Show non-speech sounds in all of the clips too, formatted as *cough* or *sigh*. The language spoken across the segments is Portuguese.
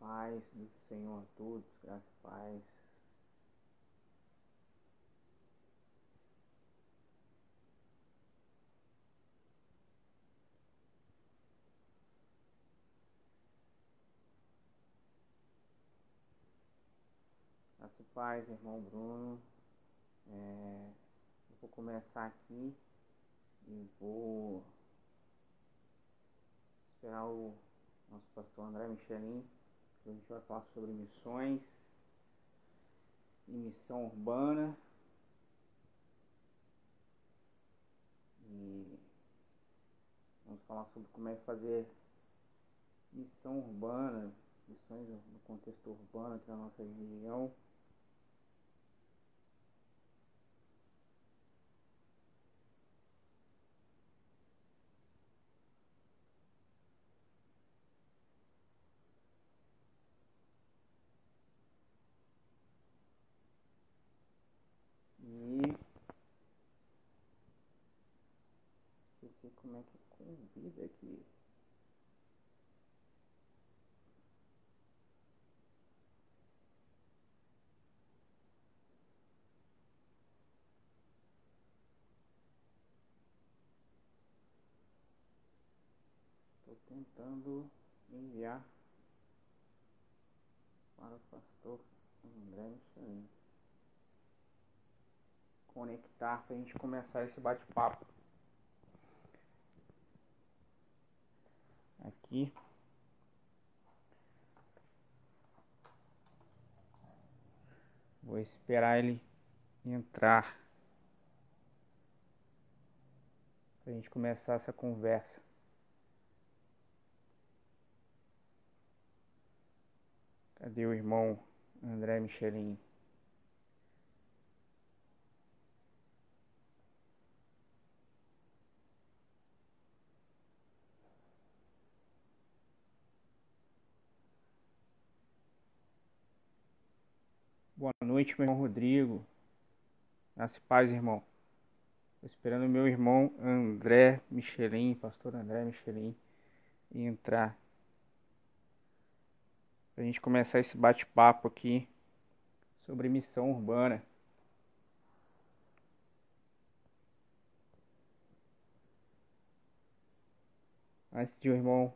paz do Senhor a todos, graça e paz. Graça e paz, irmão Bruno. É, eu vou começar aqui e vou esperar o nosso pastor André Michelin a gente vai falar sobre missões e missão urbana. E vamos falar sobre como é fazer missão urbana, missões no contexto urbano aqui na nossa região. Como é que convida aqui. Estou tentando enviar para o pastor André Michelin conectar para a gente começar esse bate-papo. Aqui. Vou esperar ele entrar para a gente começar essa conversa. Cadê o irmão André Michelin? Boa noite, meu irmão Rodrigo. Nasce paz, irmão. Estou esperando meu irmão André Michelin, pastor André Michelin, entrar. Para a gente começar esse bate-papo aqui sobre missão urbana. Antes de o irmão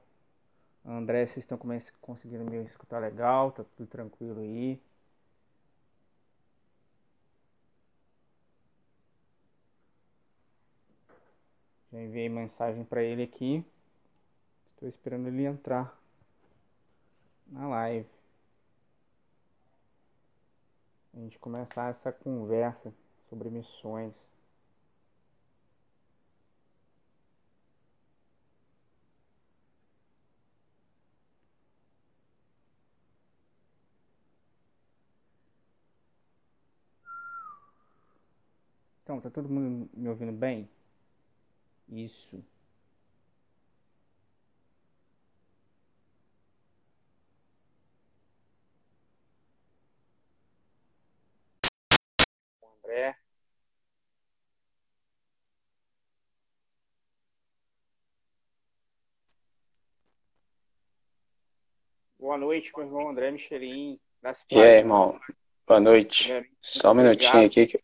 André, vocês estão conseguindo me escutar legal? Tá tudo tranquilo aí? Já enviei mensagem para ele aqui. Estou esperando ele entrar na live. A gente começar essa conversa sobre missões. Então, tá todo mundo me ouvindo bem? Isso. André. Boa noite, meu irmão André Michelin. E aí, irmão? Boa noite. Só um minutinho aqui. Que...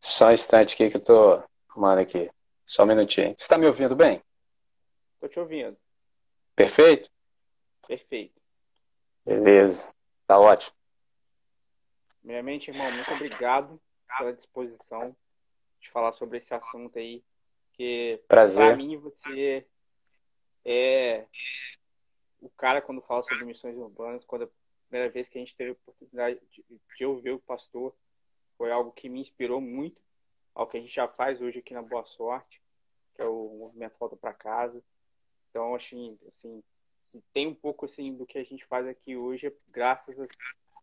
Só um instante aqui que eu tô arrumando aqui. Só um minutinho. Você está me ouvindo bem? Estou te ouvindo. Perfeito? Perfeito. Beleza. Tá ótimo. Primeiramente, irmão, muito obrigado pela disposição de falar sobre esse assunto aí. Que para mim você é o cara quando fala sobre missões urbanas, quando a primeira vez que a gente teve a oportunidade de, de ouvir o pastor, foi algo que me inspirou muito ao que a gente já faz hoje aqui na Boa Sorte, que é o movimento Volta para Casa. Então, assim, assim, tem um pouco assim do que a gente faz aqui hoje, graças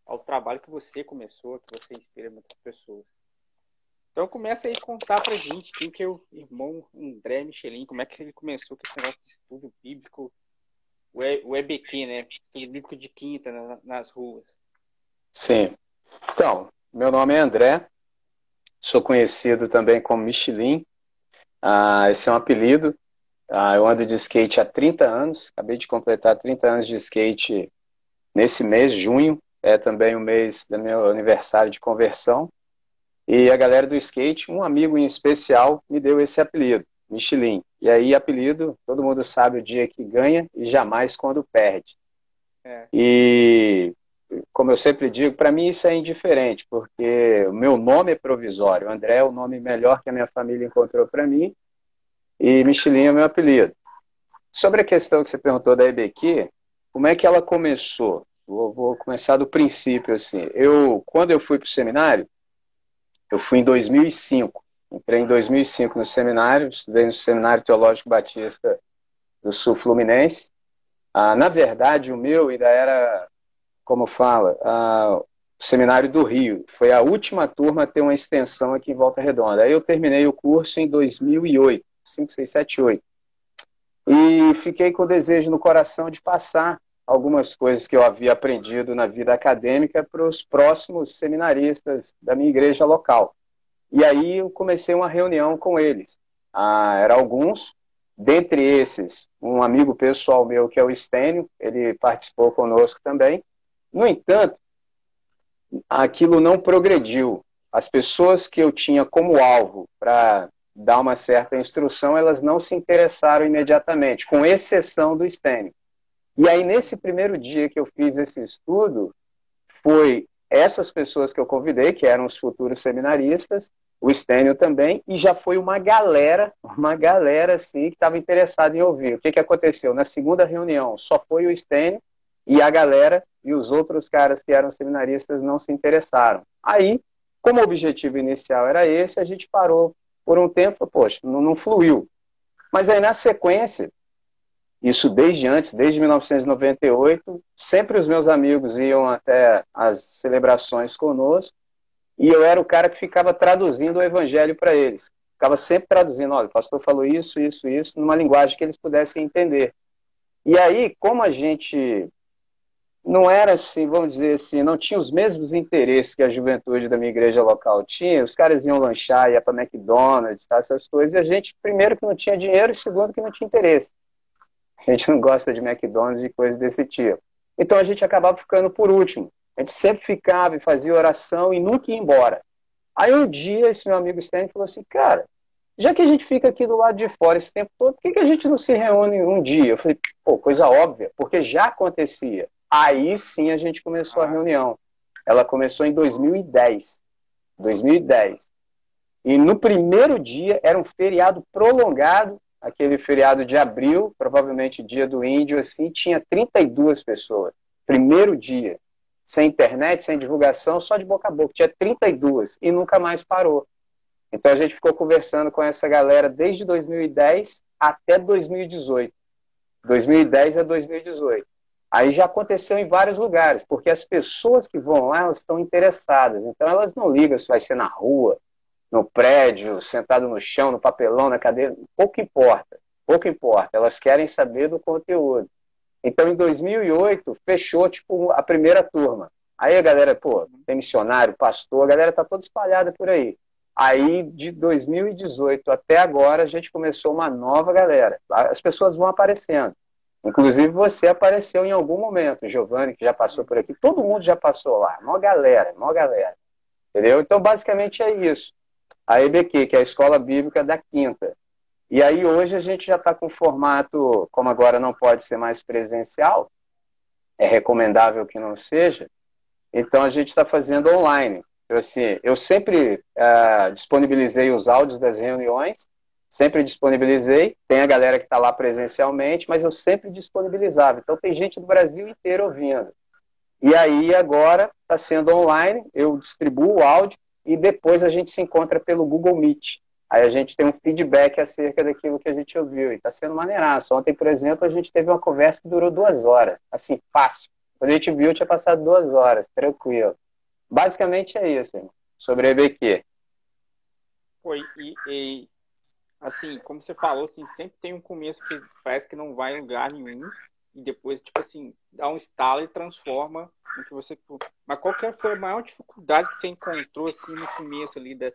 ao trabalho que você começou, que você inspira muitas pessoas. Então começa aí a contar pra gente quem que é o irmão André Michelin, como é que ele começou com esse negócio de estudo bíblico, o EBQ, né? Aquele bíblico de quinta nas ruas. Sim. Então, meu nome é André, Sou conhecido também como Michelin. Ah, esse é um apelido Ah, eu ando de skate há 30 anos, acabei de completar 30 anos de skate nesse mês, junho, é também o mês do meu aniversário de conversão. E a galera do skate, um amigo em especial, me deu esse apelido, Michelin. E aí, apelido, todo mundo sabe o dia que ganha e jamais quando perde. É. E, como eu sempre digo, para mim isso é indiferente, porque o meu nome é provisório. André é o nome melhor que a minha família encontrou para mim e Michelin é meu apelido. Sobre a questão que você perguntou da EBQ, como é que ela começou? Vou, vou começar do princípio, assim. Eu, quando eu fui para o seminário, eu fui em 2005. Entrei em 2005 no seminário, estudei no Seminário Teológico Batista do Sul Fluminense. Ah, na verdade, o meu ainda era, como fala, o Seminário do Rio. Foi a última turma a ter uma extensão aqui em Volta Redonda. Aí eu terminei o curso em 2008. 5, 6, 7, 8. E fiquei com o desejo no coração de passar algumas coisas que eu havia aprendido na vida acadêmica para os próximos seminaristas da minha igreja local. E aí eu comecei uma reunião com eles. Ah, eram alguns, dentre esses, um amigo pessoal meu que é o Estênio, ele participou conosco também. No entanto, aquilo não progrediu. As pessoas que eu tinha como alvo para dar uma certa instrução, elas não se interessaram imediatamente, com exceção do Stênio. E aí, nesse primeiro dia que eu fiz esse estudo, foi essas pessoas que eu convidei, que eram os futuros seminaristas, o Stênio também, e já foi uma galera, uma galera assim, que estava interessada em ouvir. O que, que aconteceu? Na segunda reunião, só foi o Stênio e a galera, e os outros caras que eram seminaristas não se interessaram. Aí, como o objetivo inicial era esse, a gente parou por um tempo, poxa, não, não fluiu. Mas aí na sequência, isso desde antes, desde 1998, sempre os meus amigos iam até as celebrações conosco e eu era o cara que ficava traduzindo o evangelho para eles. Ficava sempre traduzindo, olha, o pastor falou isso, isso, isso, numa linguagem que eles pudessem entender. E aí, como a gente não era assim, vamos dizer assim, não tinha os mesmos interesses que a juventude da minha igreja local tinha. Os caras iam lanchar, ia para McDonald's, tá, essas coisas. E a gente, primeiro, que não tinha dinheiro, e segundo, que não tinha interesse. A gente não gosta de McDonald's e coisas desse tipo. Então a gente acabava ficando por último. A gente sempre ficava e fazia oração e nunca ia embora. Aí um dia esse meu amigo Stan falou assim, cara, já que a gente fica aqui do lado de fora esse tempo todo, por que, que a gente não se reúne um dia? Eu falei, pô, coisa óbvia, porque já acontecia. Aí sim a gente começou a reunião. Ela começou em 2010. 2010. E no primeiro dia era um feriado prolongado, aquele feriado de abril, provavelmente dia do índio, assim, tinha 32 pessoas. Primeiro dia. Sem internet, sem divulgação, só de boca a boca. Tinha 32 e nunca mais parou. Então a gente ficou conversando com essa galera desde 2010 até 2018. 2010 a 2018. Aí já aconteceu em vários lugares, porque as pessoas que vão lá, elas estão interessadas. Então elas não ligam se vai ser na rua, no prédio, sentado no chão, no papelão, na cadeira, pouco importa. Pouco importa, elas querem saber do conteúdo. Então, em 2008, fechou tipo a primeira turma. Aí a galera, pô, tem missionário, pastor, a galera tá toda espalhada por aí. Aí, de 2018 até agora, a gente começou uma nova galera. As pessoas vão aparecendo. Inclusive você apareceu em algum momento, Giovanni, que já passou por aqui, todo mundo já passou lá, mó galera, mó galera. Entendeu? Então, basicamente é isso. A EBQ, que é a Escola Bíblica da Quinta. E aí hoje a gente já está com formato, como agora não pode ser mais presencial, é recomendável que não seja, então a gente está fazendo online. Eu, assim, eu sempre uh, disponibilizei os áudios das reuniões, sempre disponibilizei. Tem a galera que está lá presencialmente, mas eu sempre disponibilizava. Então tem gente do Brasil inteiro ouvindo. E aí agora está sendo online, eu distribuo o áudio e depois a gente se encontra pelo Google Meet. Aí a gente tem um feedback acerca daquilo que a gente ouviu. E está sendo maneiraço. Ontem, por exemplo, a gente teve uma conversa que durou duas horas. Assim, fácil. Quando a gente viu, tinha passado duas horas, tranquilo. Basicamente é isso, irmão. sobre a EBQ. Foi, e, e assim, como você falou, assim, sempre tem um começo que parece que não vai em lugar nenhum e depois, tipo assim, dá um estalo e transforma no que você... Mas qual que foi a maior dificuldade que você encontrou, assim, no começo ali da,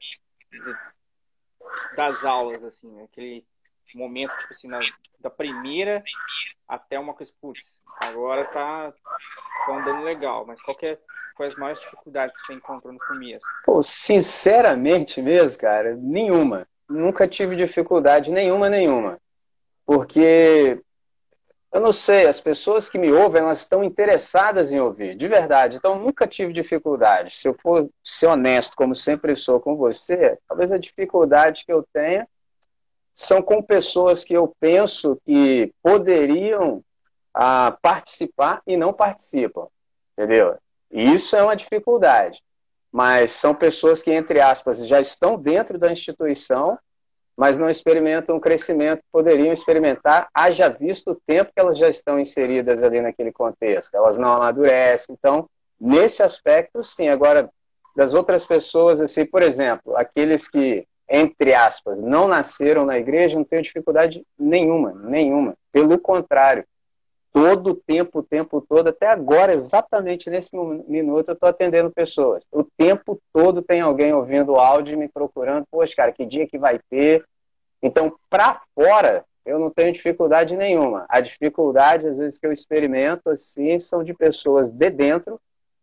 das aulas, assim, aquele... momento, tipo assim, na, da primeira até uma coisa, putz, agora tá, tá andando legal, mas qual que é, quais as maiores dificuldades que você encontrou no começo? Pô, sinceramente mesmo, cara, nenhuma. Nunca tive dificuldade nenhuma, nenhuma. Porque eu não sei, as pessoas que me ouvem, elas estão interessadas em ouvir, de verdade. Então, nunca tive dificuldade. Se eu for ser honesto, como sempre sou com você, talvez a dificuldade que eu tenha são com pessoas que eu penso que poderiam ah, participar e não participam, entendeu? E isso é uma dificuldade. Mas são pessoas que, entre aspas, já estão dentro da instituição mas não experimentam o crescimento que poderiam experimentar, haja visto o tempo que elas já estão inseridas ali naquele contexto. Elas não amadurecem. Então, nesse aspecto, sim. Agora, das outras pessoas, assim, por exemplo, aqueles que, entre aspas, não nasceram na igreja, não tenho dificuldade nenhuma, nenhuma. Pelo contrário, todo o tempo, o tempo todo, até agora, exatamente nesse minuto, eu estou atendendo pessoas. O tempo todo tem alguém ouvindo o áudio e me procurando. Poxa, cara, que dia que vai ter? Então, para fora, eu não tenho dificuldade nenhuma. A dificuldade, às vezes, que eu experimento, assim, são de pessoas de dentro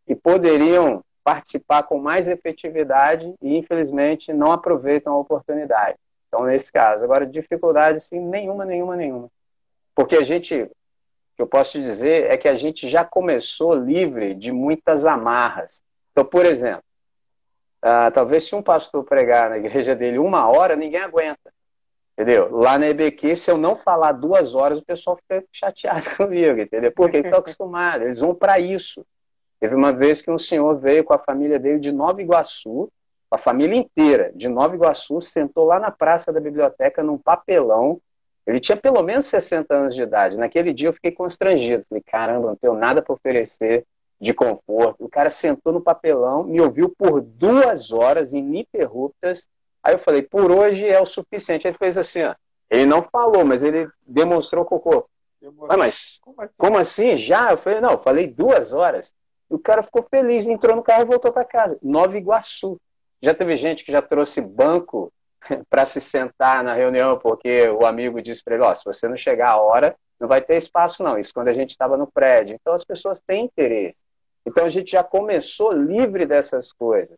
que poderiam participar com mais efetividade e, infelizmente, não aproveitam a oportunidade. Então, nesse caso. Agora, dificuldade, sim, nenhuma, nenhuma, nenhuma. Porque a gente, que eu posso te dizer é que a gente já começou livre de muitas amarras. Então, por exemplo, uh, talvez se um pastor pregar na *laughs* igreja dele uma hora, ninguém aguenta. Entendeu? Lá na EBQ, se eu não falar duas horas, o pessoal fica chateado *laughs* comigo, entendeu? Porque estão acostumados, eles vão para isso. Teve uma vez que um senhor veio com a família dele de Nova Iguaçu, a família inteira de Nova Iguaçu, sentou lá na praça da biblioteca num papelão, ele tinha pelo menos 60 anos de idade. Naquele dia eu fiquei constrangido. Falei, caramba, não tenho nada para oferecer de conforto. O cara sentou no papelão, me ouviu por duas horas ininterruptas. Aí eu falei, por hoje é o suficiente. Ele fez assim, ó. Ele não falou, mas ele demonstrou cocô. Ah, mas como assim? como assim? Já? Eu falei, não, eu falei duas horas. O cara ficou feliz, entrou no carro e voltou para casa. Nova Iguaçu. Já teve gente que já trouxe banco *laughs* para se sentar na reunião, porque o amigo disse para ele: oh, se você não chegar a hora, não vai ter espaço, não. Isso quando a gente estava no prédio. Então as pessoas têm interesse. Então a gente já começou livre dessas coisas,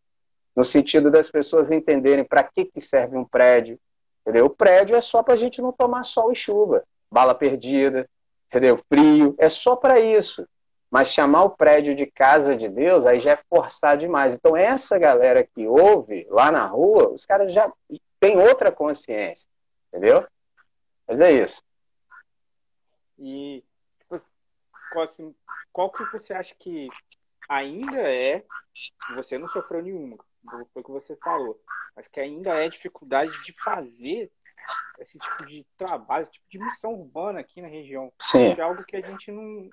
no sentido das pessoas entenderem para que, que serve um prédio. Entendeu? O prédio é só para a gente não tomar sol e chuva, bala perdida, entendeu? frio, é só para isso. Mas chamar o prédio de casa de Deus, aí já é forçar demais. Então, essa galera que ouve lá na rua, os caras já tem outra consciência, entendeu? Mas é isso. E tipo, qual, assim, qual que você acha que ainda é, você não sofreu nenhuma, foi o que você falou, mas que ainda é dificuldade de fazer esse tipo de trabalho, esse tipo de missão urbana aqui na região. Sim. É algo que a gente não,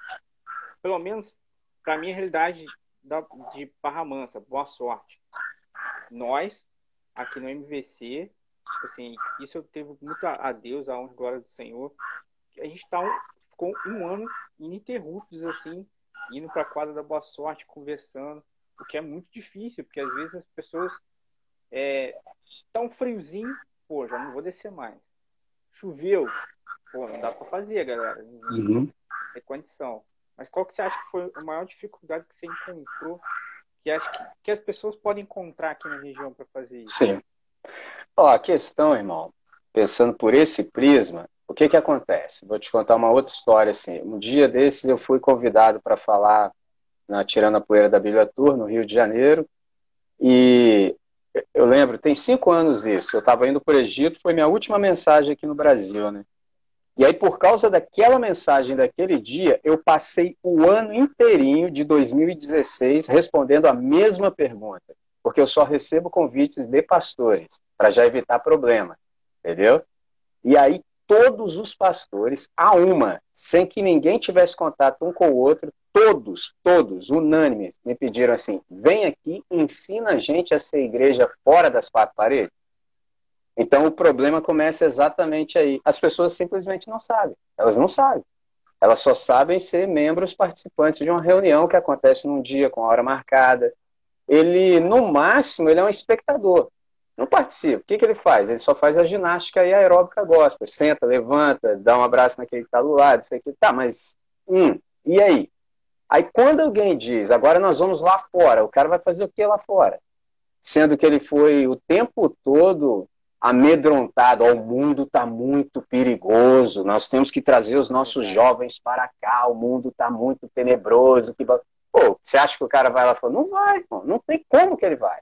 pelo menos para mim a realidade da, de Barra Mansa, boa sorte. Nós aqui no MVC, assim, isso eu devo muito a Deus, a honra e glória do Senhor. A gente tá um, ficou um ano ininterruptos, assim, indo para a quadra da Boa Sorte, conversando, o que é muito difícil, porque às vezes as pessoas é, tá um friozinho, pô, já não vou descer mais. Choveu, pô, não dá para fazer, galera. Uhum. É condição. Mas qual que você acha que foi a maior dificuldade que você encontrou que acho que, que as pessoas podem encontrar aqui na região para fazer isso? Sim. Ó, a questão, irmão, pensando por esse prisma, o que que acontece? Vou te contar uma outra história assim. Um dia desses eu fui convidado para falar na Tirando a Poeira da Bíblia Tour, no Rio de Janeiro, e eu lembro, tem cinco anos isso. Eu estava indo para o Egito, foi minha última mensagem aqui no Brasil, né? E aí, por causa daquela mensagem daquele dia, eu passei o ano inteirinho de 2016 respondendo a mesma pergunta, porque eu só recebo convites de pastores, para já evitar problema, entendeu? E aí, todos os pastores, a uma, sem que ninguém tivesse contato um com o outro, todos, todos, unânimes, me pediram assim: vem aqui, ensina a gente a ser igreja fora das quatro paredes. Então o problema começa exatamente aí. As pessoas simplesmente não sabem. Elas não sabem. Elas só sabem ser membros participantes de uma reunião que acontece num dia com a hora marcada. Ele, no máximo, ele é um espectador. Não participa. O que, que ele faz? Ele só faz a ginástica e a aeróbica gospel. Senta, levanta, dá um abraço naquele que está do lado, isso aqui. Tá, mas, hum, e aí? Aí quando alguém diz, agora nós vamos lá fora, o cara vai fazer o que lá fora? Sendo que ele foi o tempo todo amedrontado, oh, o mundo está muito perigoso, nós temos que trazer os nossos jovens para cá, o mundo está muito tenebroso. Que... Pô, você acha que o cara vai lá e fala, não vai, pô, não tem como que ele vai.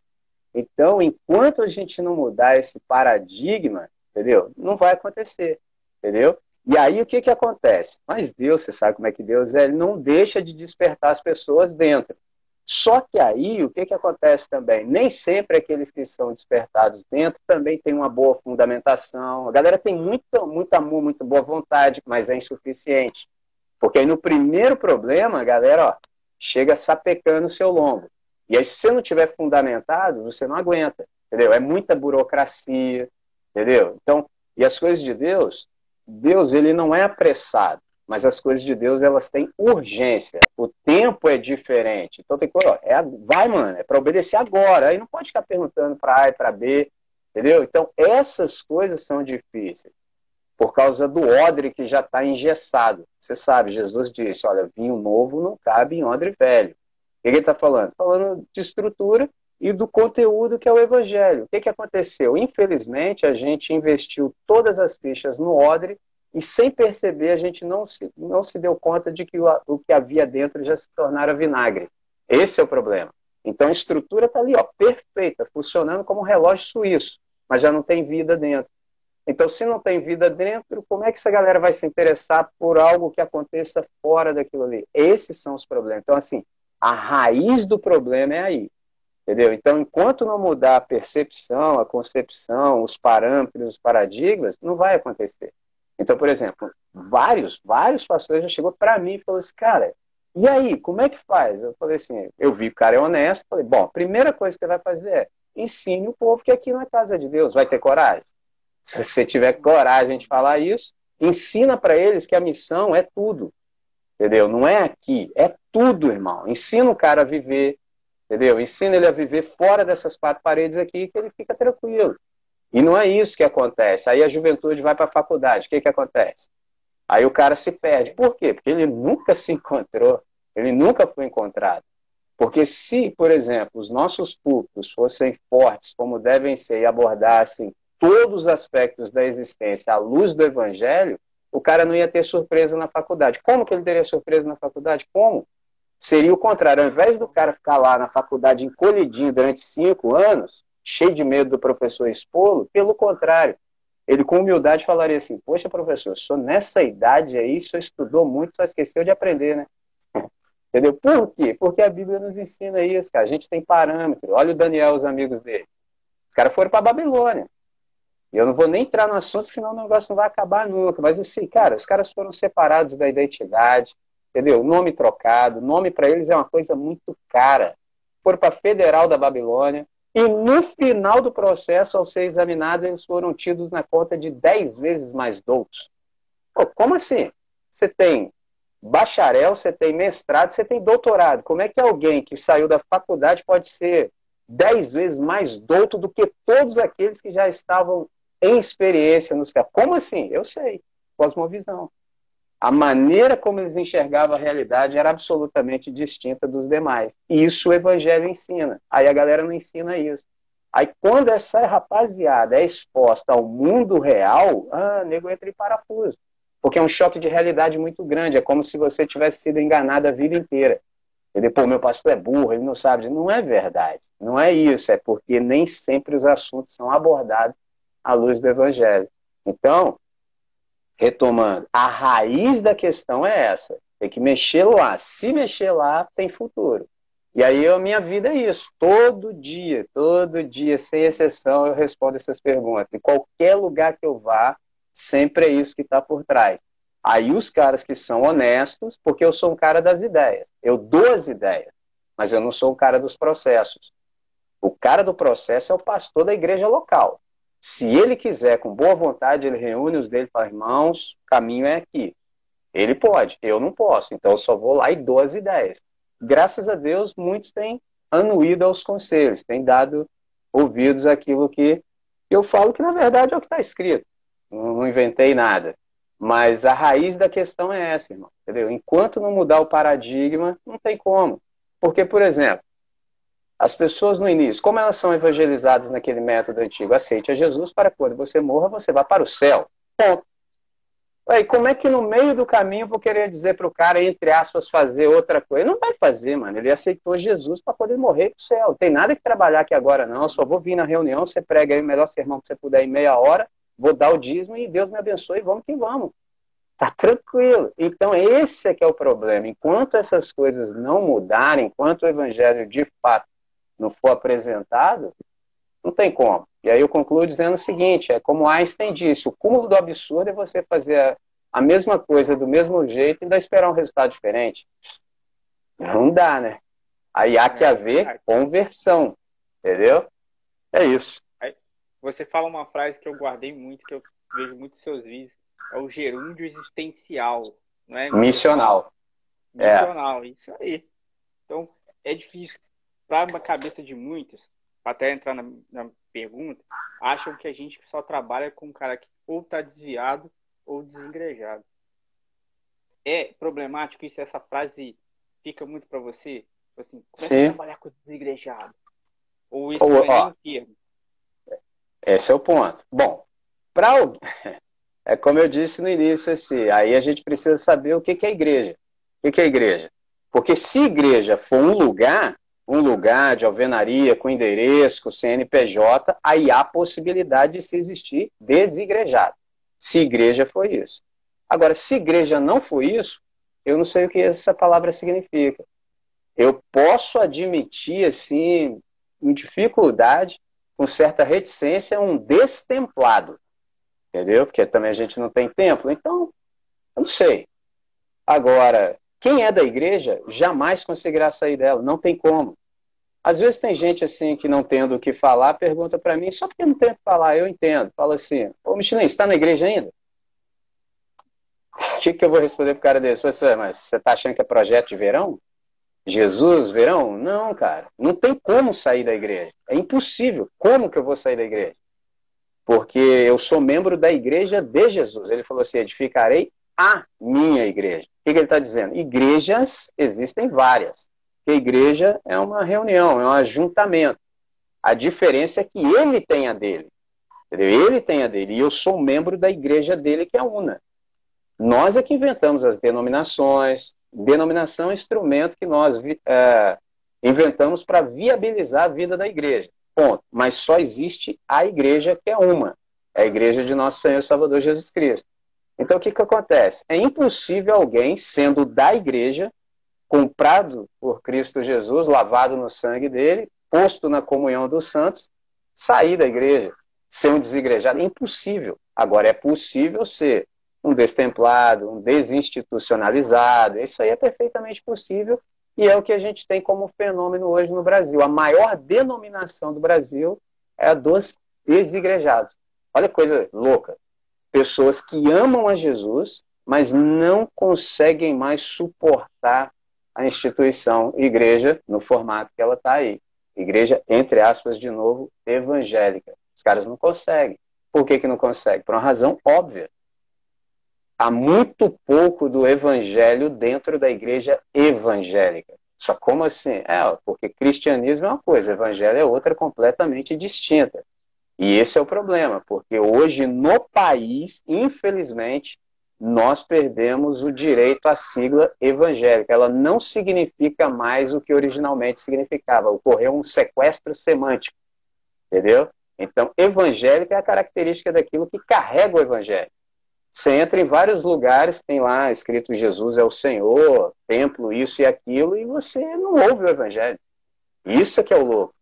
Então, enquanto a gente não mudar esse paradigma, entendeu? Não vai acontecer, entendeu? E aí o que, que acontece? Mas Deus, você sabe como é que Deus é, ele não deixa de despertar as pessoas dentro. Só que aí o que, que acontece também? Nem sempre aqueles que são despertados dentro também têm uma boa fundamentação. A galera tem muito, muito amor, muito boa vontade, mas é insuficiente. Porque aí no primeiro problema, galera ó, chega sapecando o seu lombo. E aí, se você não tiver fundamentado, você não aguenta, entendeu? É muita burocracia, entendeu? Então, e as coisas de Deus, Deus ele não é apressado, mas as coisas de Deus elas têm urgência. O tempo é diferente. Então tem coisa, é, vai, mano, é para obedecer agora. Aí não pode ficar perguntando para A e para B, entendeu? Então essas coisas são difíceis por causa do odre que já está engessado. Você sabe, Jesus disse: olha, vinho novo não cabe em odre velho. O que ele está falando? Falando de estrutura e do conteúdo que é o evangelho. O que, que aconteceu? Infelizmente, a gente investiu todas as fichas no odre e sem perceber a gente não se, não se deu conta de que o, o que havia dentro já se tornara vinagre. Esse é o problema. Então a estrutura está ali, ó, perfeita, funcionando como um relógio suíço, mas já não tem vida dentro. Então, se não tem vida dentro, como é que essa galera vai se interessar por algo que aconteça fora daquilo ali? Esses são os problemas. Então, assim, a raiz do problema é aí. Entendeu? Então, enquanto não mudar a percepção, a concepção, os parâmetros, os paradigmas, não vai acontecer. Então, por exemplo, vários, vários pastores já chegou para mim e falou assim, cara, e aí, como é que faz? Eu falei assim, eu vi que o cara é honesto, falei, bom, a primeira coisa que você vai fazer é ensine o povo que aqui não é casa de Deus, vai ter coragem? Se você tiver coragem de falar isso, ensina para eles que a missão é tudo, entendeu? Não é aqui, é tudo, irmão. Ensina o cara a viver, entendeu? Ensina ele a viver fora dessas quatro paredes aqui que ele fica tranquilo. E não é isso que acontece. Aí a juventude vai para a faculdade. O que, que acontece? Aí o cara se perde. Por quê? Porque ele nunca se encontrou, ele nunca foi encontrado. Porque se, por exemplo, os nossos públicos fossem fortes, como devem ser, e abordassem todos os aspectos da existência à luz do evangelho, o cara não ia ter surpresa na faculdade. Como que ele teria surpresa na faculdade? Como? Seria o contrário. Ao invés do cara ficar lá na faculdade encolhidinho durante cinco anos, cheio de medo do professor expô-lo, pelo contrário, ele com humildade falaria assim, poxa professor, só nessa idade aí, só estudou muito, só esqueceu de aprender, né? *laughs* Entendeu? Por quê? Porque a Bíblia nos ensina isso, cara. A gente tem parâmetro. Olha o Daniel, os amigos dele. Os caras foram para Babilônia. E eu não vou nem entrar no assunto, senão o negócio não vai acabar nunca. Mas assim, cara, os caras foram separados da identidade, entendeu? Nome trocado. Nome para eles é uma coisa muito cara. Foram para a Federal da Babilônia. E no final do processo, ao ser examinados, eles foram tidos na conta de 10 vezes mais doutos. Pô, como assim? Você tem bacharel, você tem mestrado, você tem doutorado. Como é que alguém que saiu da faculdade pode ser 10 vezes mais douto do que todos aqueles que já estavam experiência no céu? Como assim? Eu sei. Cosmovisão a maneira como eles enxergavam a realidade era absolutamente distinta dos demais. E isso o evangelho ensina. Aí a galera não ensina isso. Aí quando essa rapaziada é exposta ao mundo real, ah, nego entra em parafuso. Porque é um choque de realidade muito grande. É como se você tivesse sido enganado a vida inteira. E depois, meu pastor é burro, ele não sabe. Não é verdade. Não é isso. É porque nem sempre os assuntos são abordados à luz do evangelho. Então, retomando, a raiz da questão é essa. Tem que mexer lá. Se mexer lá, tem futuro. E aí a minha vida é isso. Todo dia, todo dia, sem exceção, eu respondo essas perguntas. Em qualquer lugar que eu vá, sempre é isso que está por trás. Aí os caras que são honestos, porque eu sou um cara das ideias. Eu dou as ideias, mas eu não sou o cara dos processos. O cara do processo é o pastor da igreja local. Se ele quiser, com boa vontade, ele reúne os dele e fala, irmãos, o caminho é aqui. Ele pode, eu não posso, então eu só vou lá e dou as ideias. Graças a Deus, muitos têm anuído aos conselhos, têm dado ouvidos àquilo que eu falo que, na verdade, é o que está escrito. Não, inventei nada. Mas a raiz da questão é essa, irmão. Entendeu? Enquanto não mudar o paradigma, não tem como. Porque, por exemplo, as pessoas no início, como elas são evangelizadas naquele método antigo? Aceite a Jesus para quando você morra, você vá para o céu. Ponto. Aí, como é que no meio do caminho eu vou querer dizer para o cara, entre aspas, fazer outra coisa? Ele não vai fazer, mano. Ele aceitou Jesus para poder morrer para o céu. Não tem nada que trabalhar aqui agora, não. Eu só vou vir na reunião, você prega aí o melhor sermão que você puder em meia hora, vou dar o dízimo e Deus me abençoe, vamos que vamos. Tá tranquilo. Então, esse é que é o problema. Enquanto essas coisas não mudarem, enquanto o evangelho de fato não for apresentado, não tem como. E aí eu concluo dizendo o seguinte: é como Einstein disse, o cúmulo do absurdo é você fazer a, mesma coisa do mesmo jeito e ainda esperar um resultado diferente. Não dá, né? Aí há que é haver conversão, entendeu? É isso. Você fala uma frase que eu guardei muito, que eu vejo muito nos seus vídeos, é o gerúndio existencial, não é? Missional. Missional, é. isso aí. Então, é difícil para a cabeça de muitos, até entrar na, na, pergunta, acham que a gente só trabalha com um cara que ou está desviado ou desengrejado. É problemático isso? Essa frase fica muito para você? Tipo assim, como é trabalhar com desengrejado? Ou isso ou, é termo? Esse é o ponto. Bom, para *laughs* é como eu disse no início, assim, aí a gente precisa saber o que é igreja. O que é igreja? Porque se igreja for um lugar, um lugar de alvenaria com endereço, com CNPJ, aí há possibilidade de se existir desigrejado. Se igreja foi isso. Agora, se igreja não foi isso, eu não sei o que essa palavra significa. Eu posso admitir, assim, com dificuldade, com certa reticência, um destemplado. Entendeu? Porque também a gente não tem templo. Então, eu não sei. Agora, quem é da igreja jamais conseguirá sair dela, não tem como. Às vezes tem gente assim que não tendo o que falar, pergunta para mim, só porque não tem o que falar, eu entendo. Fala assim, ô Michelin, você está na igreja ainda? O que, que eu vou responder pro cara desse? Você, mas você está achando que é projeto de verão? Jesus, verão? Não, cara. Não tem como sair da igreja. É impossível. Como que eu vou sair da igreja? Porque eu sou membro da igreja de Jesus. Ele falou assim: edificarei a minha igreja. O que, ele está dizendo? Igrejas existem várias. Porque a igreja é uma reunião, é um ajuntamento. A diferença é que ele tem a dele. Entendeu? Ele tem a dele. E eu sou membro da igreja dele, que é una. Nós é que inventamos as denominações. Denominação é um instrumento que nós é, inventamos para viabilizar a vida da igreja. Ponto. Mas só existe a igreja que é uma. É a igreja de nosso Senhor Salvador Jesus Cristo. Então, o que, que acontece? É impossível alguém, sendo da igreja, comprado por Cristo Jesus, lavado no sangue dele, posto na comunhão dos santos, sair da igreja, ser um desigrejado. É impossível. Agora, é possível ser um destemplado, um desinstitucionalizado. Isso aí é perfeitamente possível e é o que a gente tem como fenômeno hoje no Brasil. A maior denominação do Brasil é a dos desigrejados. Olha que coisa louca pessoas que amam a Jesus, mas não conseguem mais suportar a instituição igreja no formato que ela está aí. Igreja, entre aspas, de novo, evangélica. Os caras não conseguem. Por que, que não conseguem? Por uma razão óbvia. Há muito pouco do evangelho dentro da igreja evangélica. Só como assim? É, porque cristianismo é uma coisa, evangelho é outra completamente distinta. E esse é o problema, porque hoje no país, infelizmente, nós perdemos o direito à sigla evangélica. Ela não significa mais o que originalmente significava. Ocorreu um sequestro semântico, entendeu? Então, evangélica é a característica daquilo que carrega o evangelho. Você entra em vários lugares, tem lá escrito Jesus é o Senhor, templo, isso e aquilo, e você não ouve o evangelho. Isso é que é o louco.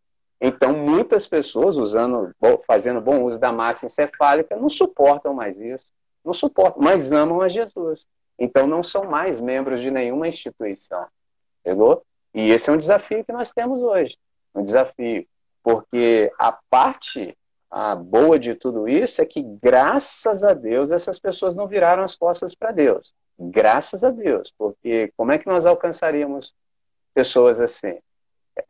Então, muitas pessoas, usando, fazendo bom uso da massa encefálica, não suportam mais isso. Não suportam, mas amam a Jesus. Então, não são mais membros de nenhuma instituição. Pegou? E esse é um desafio que nós temos hoje. Um desafio. Porque a parte a boa de tudo isso é que, graças a Deus, essas pessoas não viraram as costas para Deus. Graças a Deus. Porque como é que nós alcançaríamos pessoas assim?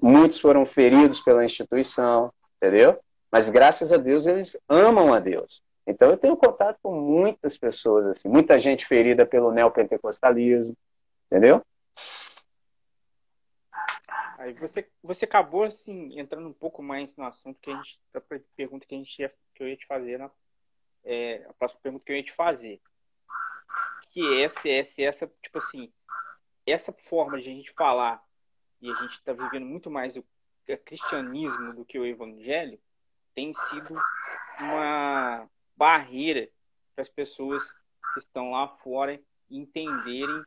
Muitos foram feridos pela instituição, entendeu? Mas graças a Deus eles amam a Deus. Então eu tenho contato com muitas pessoas assim, muita gente ferida pelo neopentecostalismo, entendeu? Aí você, você acabou assim entrando um pouco mais no assunto que a gente da pergunta que a gente ia, que eu ia te fazer na é, a próxima pergunta que eu ia te fazer que é essa essa tipo assim essa forma de a gente falar e a gente está vivendo muito mais o cristianismo do que o evangelho tem sido uma barreira para as pessoas que estão lá fora entenderem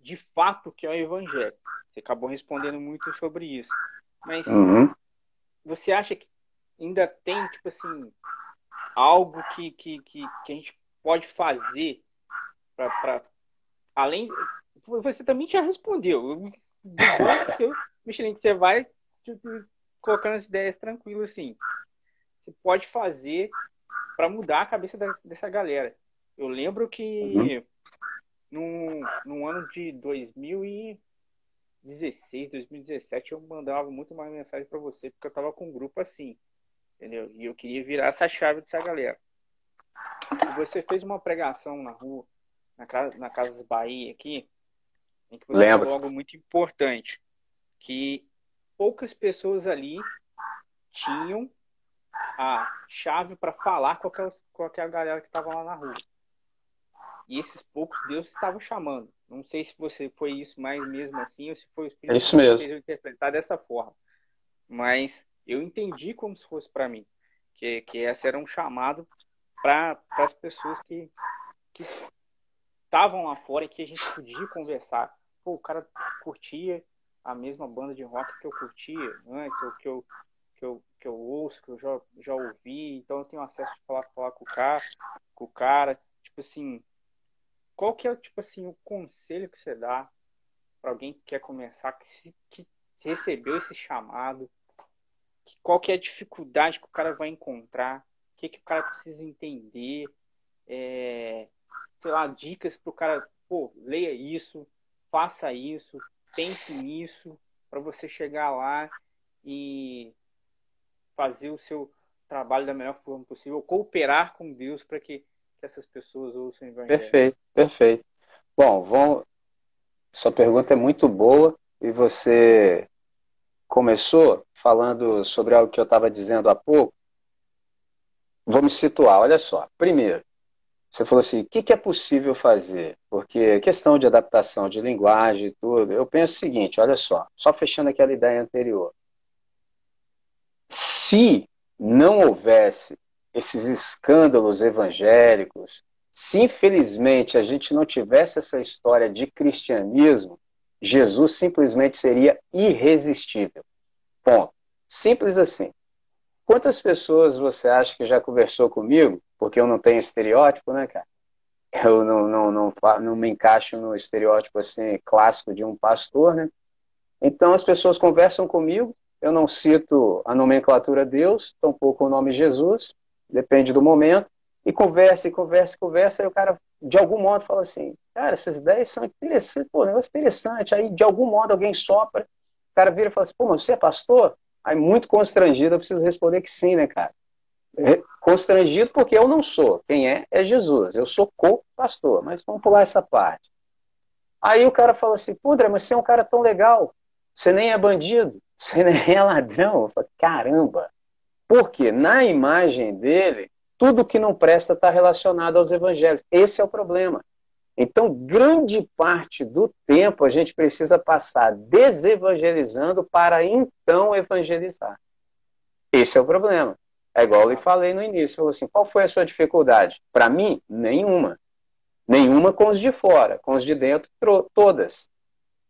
de fato o que é o evangelho. Você acabou respondendo muito sobre isso. Mas uhum. você acha que ainda tem, tipo assim, algo que, que, que, que a gente pode fazer para além você também já respondeu seu Michelin que você vai tipo, colocando as ideias tranquilas assim você pode fazer para mudar a cabeça dessa galera. Eu lembro que uhum. no, no ano de 2016, 2017, eu mandava muito mais mensagem para você, porque eu tava com um grupo assim, entendeu? E eu queria virar essa chave dessa galera. E você fez uma pregação na rua, na casa, na Casas Bahia aqui, em que você Lembro. falou algo muito importante, que poucas pessoas ali tinham a chave para falar com aquela, com aquela galera que estava lá na rua. E esses poucos Deus estava chamando. Não sei se você foi isso mais mesmo assim ou se foi o Espírito é isso mesmo. que fez interpretar dessa forma. Mas eu entendi como se fosse para mim. Que, que esse era um chamado para as pessoas que estavam lá fora e que a gente podia conversar. Pô, o cara curtia a mesma banda de rock que eu curtia antes, ou que eu, que eu, que eu ouço, que eu já, já ouvi, então eu tenho acesso a falar, falar com o cara, com o cara. Tipo assim, qual que é tipo assim o conselho que você dá para alguém que quer começar, que, se, que recebeu esse chamado, que, qual que é a dificuldade que o cara vai encontrar, o que, que o cara precisa entender, é, sei lá, dicas para o cara, pô, leia isso, faça isso, pense nisso, para você chegar lá e fazer o seu trabalho da melhor forma possível, cooperar com Deus para que, que, essas pessoas ouçam o Evangelho. Perfeito, perfeito. Bom, vamos... sua pergunta é muito boa e você começou falando sobre algo que eu estava dizendo há pouco. Vamos situar, olha só. Primeiro, você falou assim, o que, que é possível fazer? Porque questão de adaptação de linguagem e tudo, eu penso o seguinte, olha só, só fechando aquela ideia anterior se não houvesse esses escândalos evangélicos, se infelizmente a gente não tivesse essa história de cristianismo, Jesus simplesmente seria irresistível. Ponto. Simples assim. Quantas pessoas você acha que já conversou comigo? Porque eu não tenho estereótipo, né, cara? Eu não, não, não, não me encaixo no estereótipo assim clássico de um pastor, né? Então as pessoas conversam comigo, eu não cito a nomenclatura Deus, tampouco o nome Jesus, depende do momento, e conversa, e conversa, e conversa, e o cara, de algum modo, fala assim, cara, essas ideias são interessantes, pô, negócio interessante, aí de algum modo alguém sopra, o cara vira e fala assim, pô, mas você é pastor? Aí muito constrangido, eu preciso responder que sim, né, cara? Constrangido porque eu não sou, quem é, é Jesus, eu sou co-pastor, mas vamos pular essa parte. Aí o cara fala assim, pô, mas você é um cara tão legal, você nem é bandido, você nem é ladrão. Falo, Caramba! Porque na imagem dele, tudo que não presta está relacionado aos evangelhos. Esse é o problema. Então, grande parte do tempo a gente precisa passar desevangelizando para então evangelizar. Esse é o problema. É igual eu falei no início. Falou assim, qual foi a sua dificuldade? Para mim, nenhuma. Nenhuma com os de fora. Com os de dentro, todas.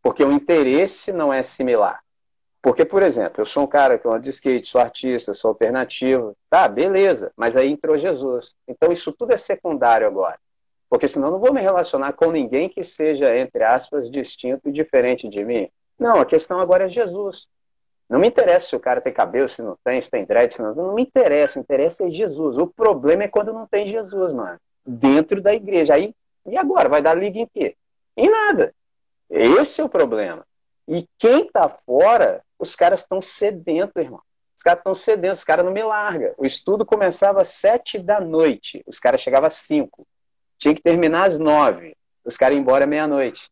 Porque o interesse não é similar. Porque, por exemplo, eu sou um cara que anda de skate, sou artista, sou alternativo. Tá, beleza, mas aí entrou Jesus. Então isso tudo é secundário agora. Porque senão eu não vou me relacionar com ninguém que seja, entre aspas, distinto e diferente de mim. Não, a questão agora é Jesus. Não me interessa se o cara tem cabelo, se não tem, se tem dread, se não Não me interessa, interessa é Jesus. O problema é quando não tem Jesus, mano. Dentro da igreja. Aí, e agora? Vai dar liga em quê? Em nada. Esse é o problema. E quem está fora os caras estão sedentos, irmão. Os caras estão sedentos, os caras não me largam. O estudo começava às sete da noite, os caras chegavam às cinco. Tinha que terminar às nove, os caras iam embora meia-noite.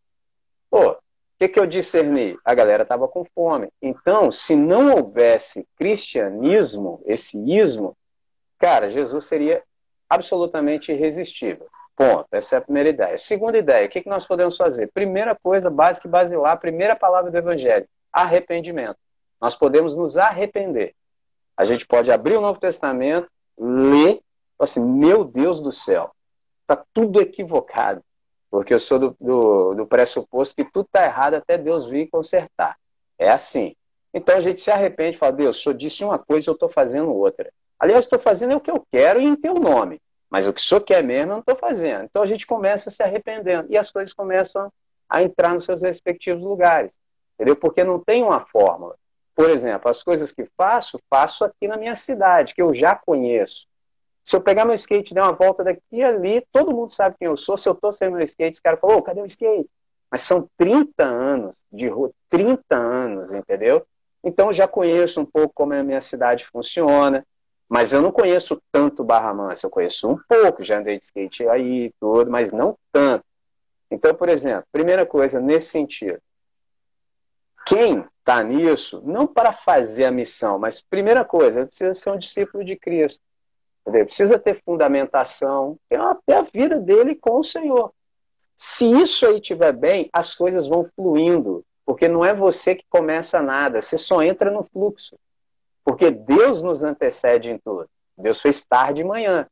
Pô, o que, que eu discerni? A galera estava com fome. Então, se não houvesse cristianismo, esse ismo, cara, Jesus seria absolutamente irresistível. Ponto. Essa é a primeira ideia. Segunda ideia, o que, que nós podemos fazer? Primeira coisa, básica e basilar, primeira palavra do Evangelho, arrependimento. Nós podemos nos arrepender. A gente pode abrir o Novo Testamento, ler, assim, meu Deus do céu, está tudo equivocado. Porque eu sou do, do, do pressuposto que tudo está errado até Deus vir consertar. É assim. Então a gente se arrepende e fala, Deus, senhor disse uma coisa eu estou fazendo outra. Aliás, estou fazendo o que eu quero e em teu nome. Mas o que o senhor quer mesmo, eu não estou fazendo. Então a gente começa se arrependendo e as coisas começam a entrar nos seus respectivos lugares. Entendeu? Porque não tem uma fórmula. Por exemplo, as coisas que faço, faço aqui na minha cidade, que eu já conheço. Se eu pegar meu skate e der uma volta daqui e ali, todo mundo sabe quem eu sou. Se eu estou sem meu skate, os caras falam, cadê o skate? Mas são 30 anos de rua, 30 anos, entendeu? Então já conheço um pouco como a minha cidade funciona, mas eu não conheço tanto Barra Mansa, eu conheço um pouco, já andei de skate aí tudo, mas não tanto. Então, por exemplo, primeira coisa nesse sentido, quem está nisso, não para fazer a missão, mas primeira coisa, precisa ser um discípulo de Cristo. Entendeu? Precisa ter fundamentação, ter a vida dele com o Senhor. Se isso aí estiver bem, as coisas vão fluindo, porque não é você que começa nada, você só entra no fluxo. Porque Deus nos antecede em tudo. Deus fez tarde e manhã.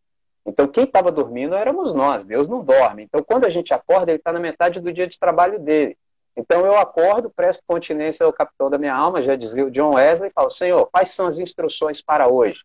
Então, quem estava dormindo éramos nós. Deus não dorme. Então, quando a gente acorda, ele está na metade do dia de trabalho dele. Então, eu acordo, presto continência ao capitão da minha alma, já dizia o John Wesley, e falo: Senhor, quais são as instruções para hoje?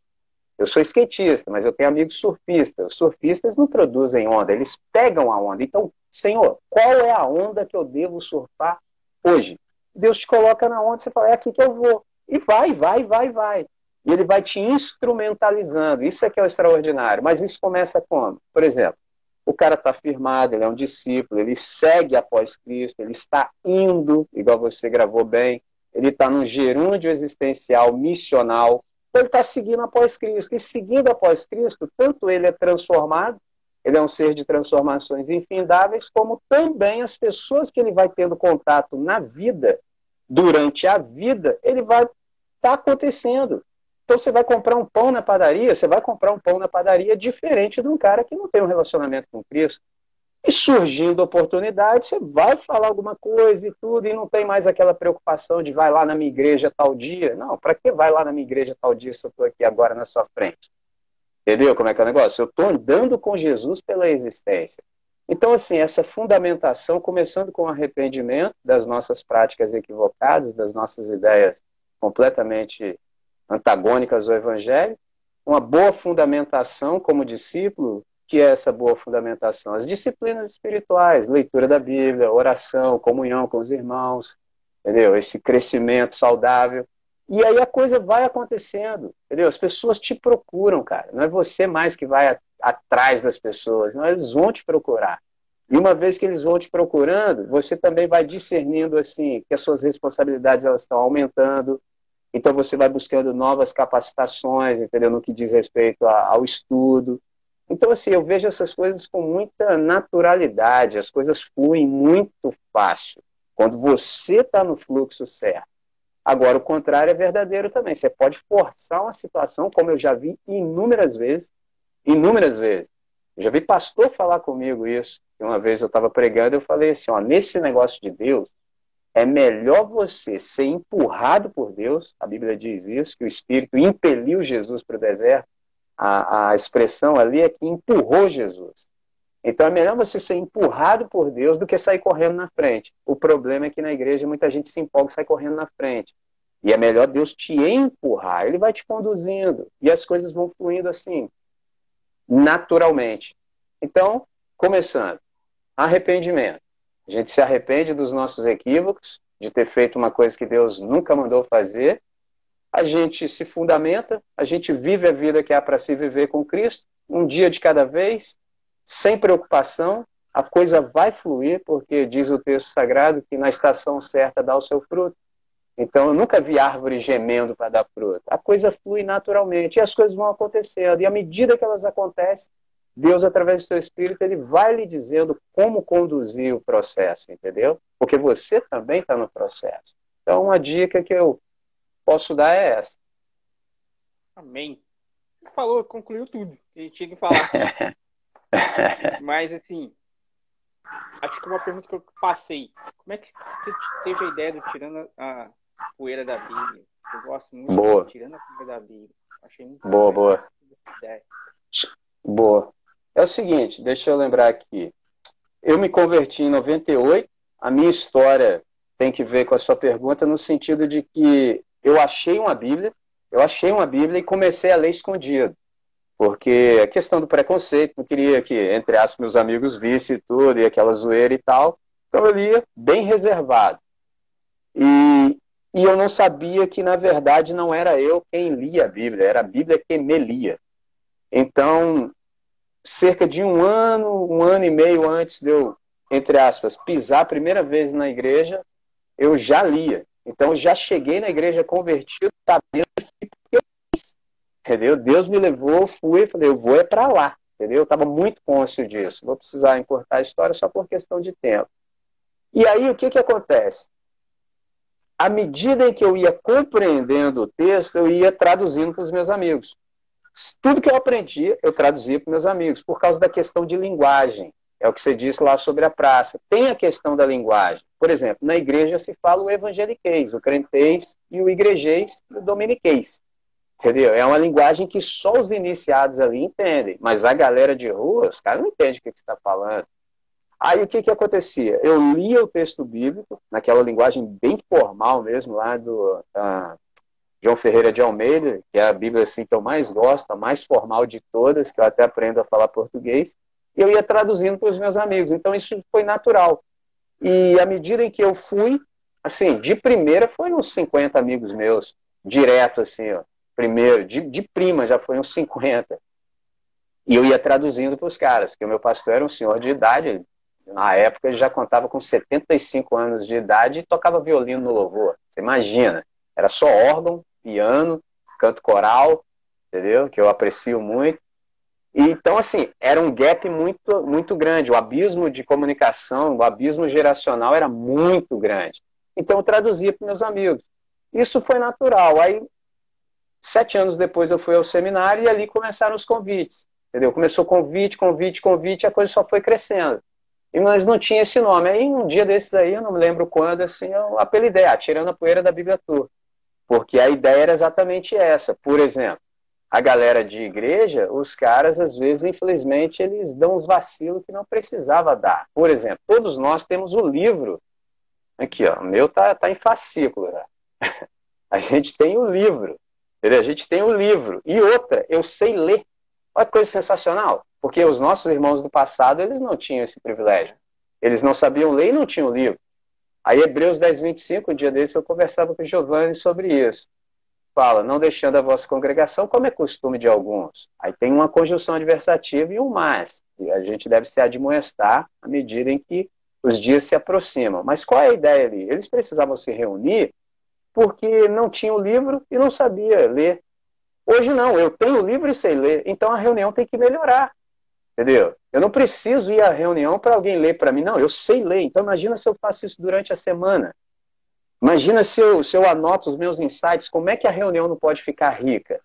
Eu sou skatista, mas eu tenho amigos surfistas. Os surfistas não produzem onda, eles pegam a onda. Então, Senhor, qual é a onda que eu devo surfar hoje? Deus te coloca na onda, você fala: é aqui que eu vou. E vai, vai, vai, vai. E ele vai te instrumentalizando. Isso é que é o extraordinário. Mas isso começa como? Por exemplo, o cara está firmado, ele é um discípulo, ele segue após Cristo, ele está indo, igual você gravou bem, ele está num gerúndio existencial missional, então ele está seguindo após Cristo. E seguindo após Cristo, tanto ele é transformado, ele é um ser de transformações infindáveis, como também as pessoas que ele vai tendo contato na vida durante a vida, ele vai estar tá acontecendo. Então você vai comprar um pão na padaria, você vai comprar um pão na padaria diferente de um cara que não tem um relacionamento com Cristo. E surgindo oportunidade, você vai falar alguma coisa e tudo, e não tem mais aquela preocupação de vai lá na minha igreja tal dia. Não, para que vai lá na minha igreja tal dia se eu estou aqui agora na sua frente? Entendeu como é que é o negócio? Eu estou andando com Jesus pela existência. Então, assim, essa fundamentação, começando com o arrependimento das nossas práticas equivocadas, das nossas ideias completamente antagônicas ao Evangelho, uma boa fundamentação como discípulo, que é essa boa fundamentação? As disciplinas espirituais, leitura da Bíblia, oração, comunhão com os irmãos, entendeu? Esse crescimento saudável. E aí a coisa vai acontecendo, entendeu? As pessoas te procuram, cara. Não é você mais que vai atrás das pessoas, não, eles vão te procurar. E uma vez que eles vão te procurando, você também vai discernindo assim que as suas responsabilidades elas estão aumentando. Então você vai buscando novas capacitações, entendeu? No que diz respeito ao estudo. Então assim, eu vejo essas coisas com muita naturalidade, as coisas fluem muito fácil quando você está no fluxo certo. Agora, o contrário é verdadeiro também. Você pode forçar uma situação, como eu já vi inúmeras vezes, inúmeras vezes. Eu já vi pastor falar comigo isso. Uma vez eu estava pregando, eu falei assim: ó, nesse negócio de Deus, é melhor você ser empurrado por Deus, a Bíblia diz isso, que o Espírito impeliu Jesus para o deserto. A, a expressão ali é que empurrou Jesus. Então é melhor você ser empurrado por Deus do que sair correndo na frente. O problema é que na igreja muita gente se empolga e sai correndo na frente. E é melhor Deus te empurrar, ele vai te conduzindo. E as coisas vão fluindo assim, naturalmente. Então, começando, arrependimento. A gente se arrepende dos nossos equívocos, de ter feito uma coisa que Deus nunca mandou fazer. A gente se fundamenta, a gente vive a vida que há para se viver com Cristo, um dia de cada vez, sem preocupação, a coisa vai fluir, porque diz o texto sagrado que na estação certa dá o seu fruto. Então eu nunca vi árvore gemendo para dar fruta. A coisa flui naturalmente e as coisas vão acontecendo. E à medida que elas acontecem, Deus, através do seu Espírito, ele vai lhe dizendo como conduzir o processo, entendeu? Porque você também está no processo. Então, uma dica que eu posso dar é essa. Amém. Você falou, concluiu tudo a gente tinha que falar. *laughs* Mas, assim, acho que uma pergunta que eu passei. Como é que você teve a ideia do tirando a poeira da Bíblia? Eu gosto muito boa. de tirando a poeira da Bíblia. Achei muito boa, boa. Boa. É o seguinte, deixa eu lembrar aqui. Eu me converti em 98. A minha história tem que ver com a sua pergunta no sentido de que eu achei uma Bíblia, eu achei uma Bíblia e comecei a ler escondido. Porque a questão do preconceito, não queria que, entre aspas, meus amigos vissem tudo e aquela zoeira e tal. Então eu lia bem reservado. E, e eu não sabia que, na verdade, não era eu quem lia a Bíblia, era a Bíblia quem me lia. Então, cerca de um ano, um ano e meio antes de eu, entre aspas, pisar a primeira vez na igreja, eu já lia. Então, já cheguei na igreja convertido, sabendo que eu fiz. Entendeu? Deus me levou, fui, falei, eu vou é para lá. Entendeu? Eu estava muito cônscio disso. Vou precisar encurtar a história só por questão de tempo. E aí, o que, que acontece? À medida em que eu ia compreendendo o texto, eu ia traduzindo para os meus amigos. Tudo que eu aprendi, eu traduzia para meus amigos, por causa da questão de linguagem. É o que você disse lá sobre a praça. Tem a questão da linguagem. Por exemplo, na igreja se fala o evangeliquez, o crentez e o igrejês e o dominiquez. Entendeu? É uma linguagem que só os iniciados ali entendem. Mas a galera de rua, os caras não entendem o que você está falando. Aí o que, que acontecia? Eu lia o texto bíblico, naquela linguagem bem formal mesmo, lá do uh, João Ferreira de Almeida, que é a Bíblia assim, que eu mais gosto, a mais formal de todas, que eu até aprendo a falar português, e eu ia traduzindo para os meus amigos. Então isso foi natural. E à medida em que eu fui, assim, de primeira foi uns 50 amigos meus, direto assim, ó, primeiro, de, de prima já foi uns 50. E eu ia traduzindo para os caras, que o meu pastor era um senhor de idade, na época ele já contava com 75 anos de idade e tocava violino no louvor. Você imagina, era só órgão, piano, canto coral, entendeu? Que eu aprecio muito. Então, assim, era um gap muito, muito grande. O abismo de comunicação, o abismo geracional era muito grande. Então, eu traduzia para meus amigos. Isso foi natural. Aí, sete anos depois, eu fui ao seminário e ali começaram os convites. Entendeu? Começou convite, convite, convite, a coisa só foi crescendo. E mas não tinha esse nome. Aí, um dia desses aí, eu não me lembro quando, assim, eu apelidei, ah, tirando a poeira da Bíblia Tour. Porque a ideia era exatamente essa. Por exemplo, a galera de igreja, os caras, às vezes, infelizmente, eles dão uns vacilos que não precisava dar. Por exemplo, todos nós temos o livro. Aqui, ó, o meu tá, tá em fascículo. Né? *laughs* A gente tem o livro. Entendeu? A gente tem o livro. E outra, eu sei ler. Olha que coisa sensacional. Porque os nossos irmãos do passado, eles não tinham esse privilégio. Eles não sabiam ler e não tinham livro. Aí, Hebreus 10, 25, um dia desse, eu conversava com o Giovanni sobre isso. Fala, não deixando a vossa congregação, como é costume de alguns. Aí tem uma conjunção adversativa e um mais. E a gente deve se admoestar à medida em que os dias se aproximam. Mas qual é a ideia ali? Eles precisavam se reunir porque não tinham livro e não sabia ler. Hoje não, eu tenho livro e sei ler, então a reunião tem que melhorar. Entendeu? Eu não preciso ir à reunião para alguém ler para mim. Não, eu sei ler. Então imagina se eu faço isso durante a semana. Imagina se eu, se eu anoto os meus insights, como é que a reunião não pode ficar rica?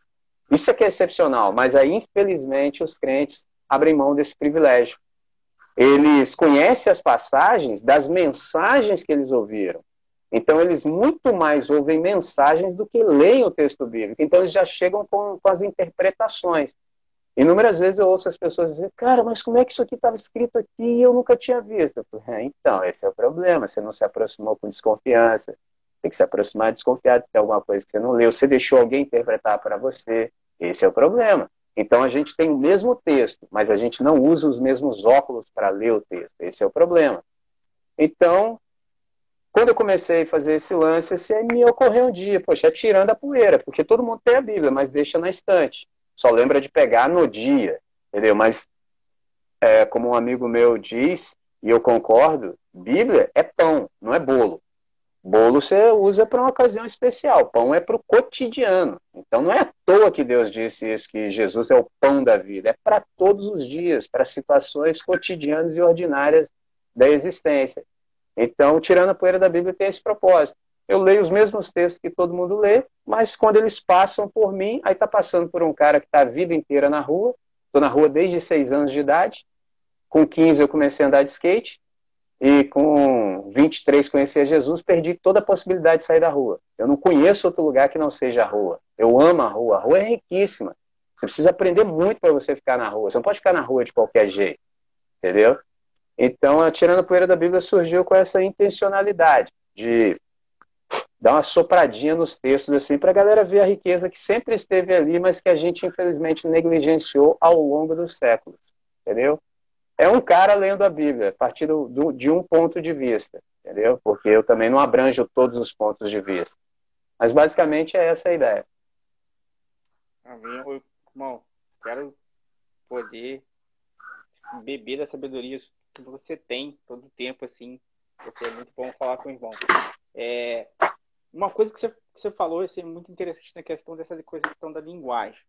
Isso é que é excepcional, mas aí, infelizmente, os crentes abrem mão desse privilégio. Eles conhecem as passagens das mensagens que eles ouviram. Então, eles muito mais ouvem mensagens do que leem o texto bíblico. Então, eles já chegam com, com as interpretações. Inúmeras vezes eu ouço as pessoas dizer, cara, mas como é que isso aqui estava escrito aqui e eu nunca tinha visto? Falei, é, então, esse é o problema, você não se aproximou com desconfiança. Tem que se aproximar desconfiado de alguma coisa que você não leu. Você deixou alguém interpretar para você. Esse é o problema. Então a gente tem o mesmo texto, mas a gente não usa os mesmos óculos para ler o texto. Esse é o problema. Então, quando eu comecei a fazer esse lance, assim, me ocorreu um dia, poxa, é tirando a poeira, porque todo mundo tem a Bíblia, mas deixa na estante só lembra de pegar no dia, entendeu? Mas, é, como um amigo meu diz, e eu concordo, Bíblia é pão, não é bolo. Bolo você usa para uma ocasião especial, pão é para o cotidiano. Então não é à toa que Deus disse isso, que Jesus é o pão da vida, é para todos os dias, para situações cotidianas e ordinárias da existência. Então, tirando a poeira da Bíblia, tem esse propósito. Eu leio os mesmos textos que todo mundo lê, mas quando eles passam por mim, aí está passando por um cara que está a vida inteira na rua, estou na rua desde seis anos de idade, com 15 eu comecei a andar de skate, e com 23 conheci a Jesus, perdi toda a possibilidade de sair da rua. Eu não conheço outro lugar que não seja a rua. Eu amo a rua. A rua é riquíssima. Você precisa aprender muito para você ficar na rua. Você não pode ficar na rua de qualquer jeito. Entendeu? Então, a Tirando a Poeira da Bíblia surgiu com essa intencionalidade de dar uma sopradinha nos textos assim para a galera ver a riqueza que sempre esteve ali, mas que a gente infelizmente negligenciou ao longo dos séculos. Entendeu? É um cara lendo a Bíblia, a partir do, de um ponto de vista, entendeu? Porque eu também não abranjo todos os pontos de vista. Mas basicamente é essa a ideia. Amém. Irmão, quero poder beber da sabedoria que você tem todo o tempo, assim, porque é muito bom falar com o irmão. É, uma coisa que você, que você falou assim, muito interessante na questão dessa coisa questão da linguagem.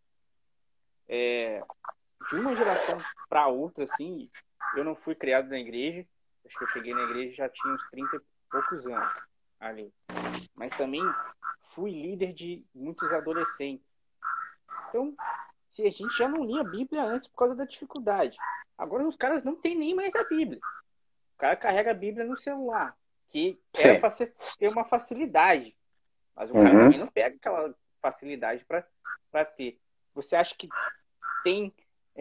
É, de uma geração para outra, assim, eu não fui criado na igreja. Acho que eu cheguei na igreja já tinha uns 30 e poucos anos ali. Mas também fui líder de muitos adolescentes. Então, se a gente já não lia a Bíblia antes por causa da dificuldade. Agora os caras não têm nem mais a Bíblia. O cara carrega a Bíblia no celular, que Sim. era para ter uma facilidade. Mas o cara uhum. também não pega aquela facilidade para ter. Você acha que tem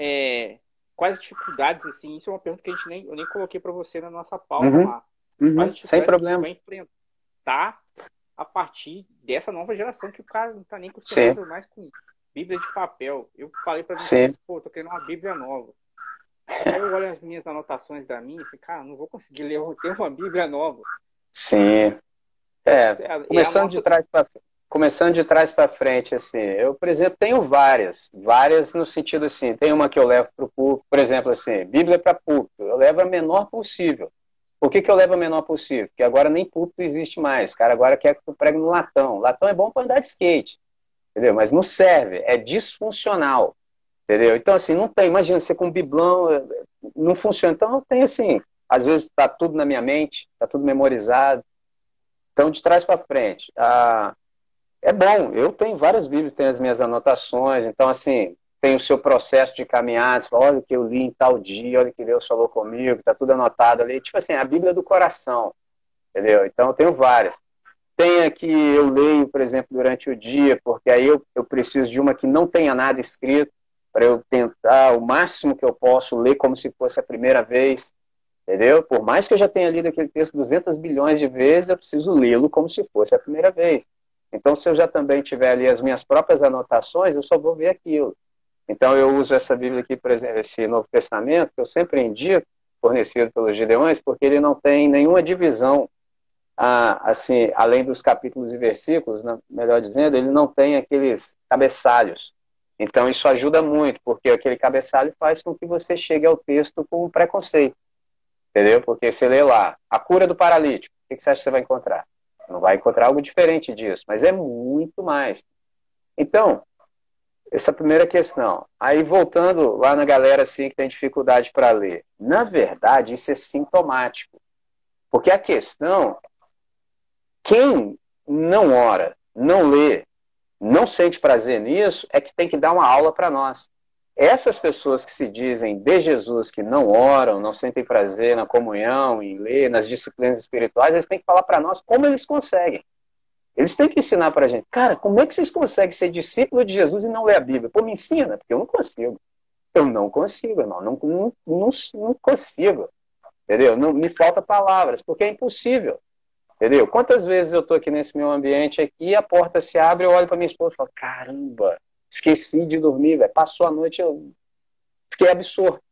é, quais dificuldades, assim, isso é uma pergunta que a gente nem, eu nem coloquei para você na nossa pauta uhum. lá. Uhum. Sem problema. vai enfrentar a partir dessa nova geração que o cara não tá nem acostumado mais com Bíblia de papel. Eu falei para você, pô, tô querendo uma Bíblia nova. Aí eu olho as minhas anotações da minha e falei, cara, não vou conseguir ler, eu tenho uma Bíblia nova. Sim. É, é começando nossa... de trás para começando de trás para frente, assim, eu, por exemplo, tenho várias, várias no sentido assim, tem uma que eu levo para o público, por exemplo, assim, Bíblia para público, eu levo a menor possível. Por que, que eu levo a menor possível? Porque agora nem público existe mais, cara agora quer que eu pregue no latão. Latão é bom para andar de skate, entendeu? Mas não serve, é disfuncional, entendeu? Então, assim, não tem, imagina, você com um biblão, não funciona. Então, eu tenho, assim, às vezes está tudo na minha mente, está tudo memorizado. Então, de trás para frente, a é bom. Eu tenho várias Bíblias, tenho as minhas anotações, então, assim, tem o seu processo de caminhada, fala, olha o que eu li em tal dia, olha o que Deus falou comigo, tá tudo anotado ali. Tipo assim, a Bíblia do coração, entendeu? Então, eu tenho várias. Tem a que eu leio, por exemplo, durante o dia, porque aí eu, eu preciso de uma que não tenha nada escrito, para eu tentar o máximo que eu posso ler como se fosse a primeira vez, entendeu? Por mais que eu já tenha lido aquele texto 200 bilhões de vezes, eu preciso lê-lo como se fosse a primeira vez. Então, se eu já também tiver ali as minhas próprias anotações, eu só vou ver aquilo. Então, eu uso essa Bíblia aqui, por exemplo, esse Novo Testamento, que eu sempre indico, fornecido pelos Gideões, porque ele não tem nenhuma divisão, assim, além dos capítulos e versículos, né, melhor dizendo, ele não tem aqueles cabeçalhos. Então, isso ajuda muito, porque aquele cabeçalho faz com que você chegue ao texto com um preconceito. Entendeu? Porque você lê lá, a cura do paralítico, o que você acha que você vai encontrar? Não vai encontrar algo diferente disso, mas é muito mais. Então, essa primeira questão. Aí voltando lá na galera assim que tem dificuldade para ler. Na verdade, isso é sintomático. Porque a questão quem não ora, não lê, não sente prazer nisso, é que tem que dar uma aula para nós. Essas pessoas que se dizem de Jesus, que não oram, não sentem prazer na comunhão, em ler, nas disciplinas espirituais, eles têm que falar para nós como eles conseguem. Eles têm que ensinar para a gente, cara, como é que vocês conseguem ser discípulo de Jesus e não ler a Bíblia? Pô, me ensina, porque eu não consigo. Eu não consigo, irmão, não, não, não, não consigo. Entendeu? Não, me falta palavras, porque é impossível. Entendeu? Quantas vezes eu estou aqui nesse meu ambiente aqui, a porta se abre, eu olho para minha esposa e falo, caramba, Esqueci de dormir, passou a noite, eu fiquei absorto.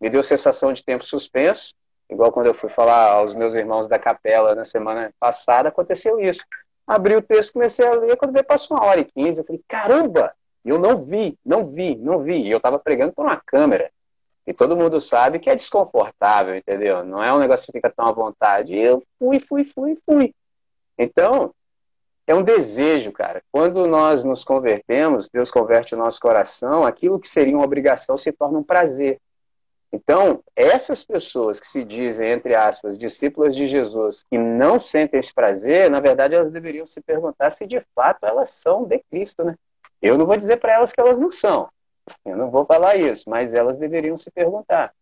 Me deu sensação de tempo suspenso, igual quando eu fui falar aos meus irmãos da capela na semana passada, aconteceu isso. Abri o texto, comecei a ler, quando veio passou uma hora e quinze, eu falei, caramba! Eu não vi, não vi, não vi. E eu estava pregando por uma câmera. E todo mundo sabe que é desconfortável, entendeu? Não é um negócio que fica tão à vontade. E eu fui, fui, fui, fui. Então, é um desejo, cara. Quando nós nos convertemos, Deus converte o nosso coração, aquilo que seria uma obrigação se torna um prazer. Então, essas pessoas que se dizem, entre aspas, discípulas de Jesus, que não sentem esse prazer, na verdade elas deveriam se perguntar se de fato elas são de Cristo, né? Eu não vou dizer para elas que elas não são. Eu não vou falar isso, mas elas deveriam se perguntar.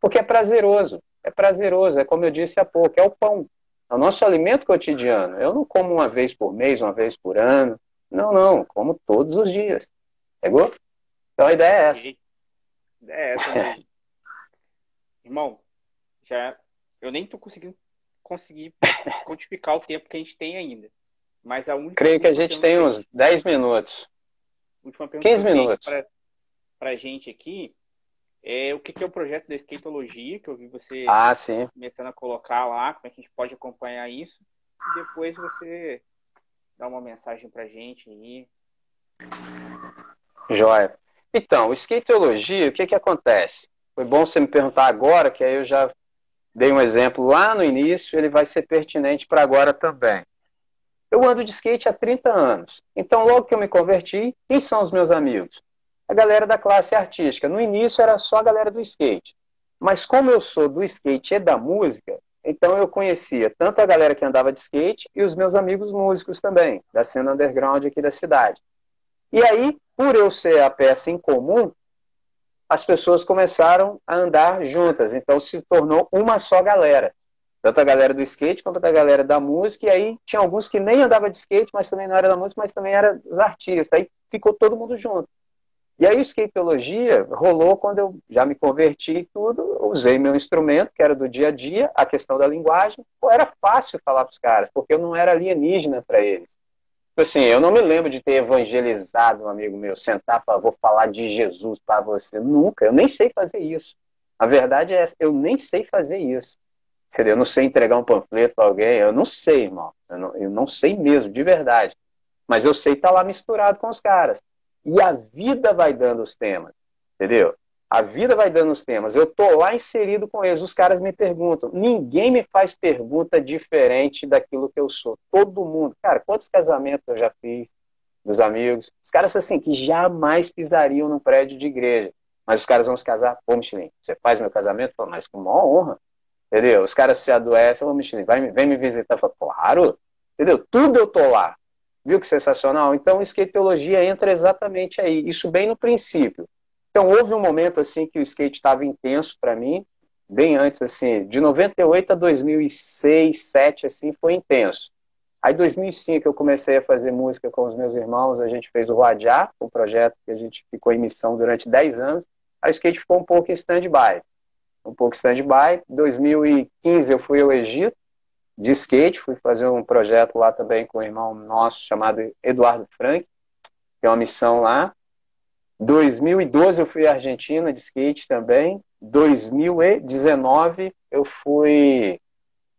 Porque é prazeroso. É prazeroso, é como eu disse há pouco, é o pão. É o nosso alimento cotidiano. Eu não como uma vez por mês, uma vez por ano. Não, não. Como todos os dias. Pegou? Então a ideia é essa. É essa *laughs* Irmão, já eu nem tô conseguindo conseguir quantificar o tempo que a gente tem ainda. Mas a única Creio que a gente tem uns 10 minutos. Última pergunta 15 minutos. Para a gente aqui é o que, que é o projeto da Skatologia, que eu vi você ah, começando a colocar lá, como é que a gente pode acompanhar isso. E depois você dá uma mensagem para a gente aí. Joia. Então, Skatologia, o que, que acontece? Foi bom você me perguntar agora, que aí eu já dei um exemplo lá no início, ele vai ser pertinente para agora também. Eu ando de skate há 30 anos. Então, logo que eu me converti, quem são os meus amigos? A galera da classe artística. No início era só a galera do skate. Mas como eu sou do skate e da música, então eu conhecia tanto a galera que andava de skate e os meus amigos músicos também, da cena underground aqui da cidade. E aí, por eu ser a peça em comum, as pessoas começaram a andar juntas. Então se tornou uma só galera. Tanto a galera do skate quanto a galera da música. E aí tinha alguns que nem andava de skate, mas também não era da música, mas também era dos artistas. Aí ficou todo mundo junto. E aí, skatologia rolou quando eu já me converti e tudo, usei meu instrumento, que era do dia a dia, a questão da linguagem. Pô, era fácil falar para os caras, porque eu não era alienígena para eles. Tipo assim, eu não me lembro de ter evangelizado um amigo meu, sentar para vou falar de Jesus para você. Nunca, eu nem sei fazer isso. A verdade é essa, eu nem sei fazer isso. Entendeu? Eu não sei entregar um panfleto para alguém, eu não sei, irmão. Eu não, eu não sei mesmo, de verdade. Mas eu sei estar tá lá misturado com os caras. E a vida vai dando os temas, entendeu? A vida vai dando os temas. Eu tô lá inserido com eles. Os caras me perguntam. Ninguém me faz pergunta diferente daquilo que eu sou. Todo mundo. Cara, quantos casamentos eu já fiz dos amigos? Os caras assim que jamais pisariam num prédio de igreja. Mas os caras vão se casar. Pô, Michelin, você faz meu casamento? Falo, mas com maior honra. Entendeu? Os caras se adoecem. Ô, Michelin, vai, vem me visitar. Falo, claro. Entendeu? Tudo eu tô lá. Viu que sensacional? Então, skate teologia entra exatamente aí, isso bem no princípio. Então, houve um momento assim que o skate estava intenso para mim, bem antes assim, de 98 a 2006, 2007 assim, foi intenso. Aí, 2005 eu comecei a fazer música com os meus irmãos, a gente fez o Radiar, um projeto que a gente ficou em missão durante 10 anos. Aí o skate ficou um pouco em stand-by. Um pouco stand-by. 2015 eu fui ao Egito, de skate, fui fazer um projeto lá também com um irmão nosso chamado Eduardo Frank, que é uma missão lá. 2012 eu fui à Argentina de skate também. 2019 eu fui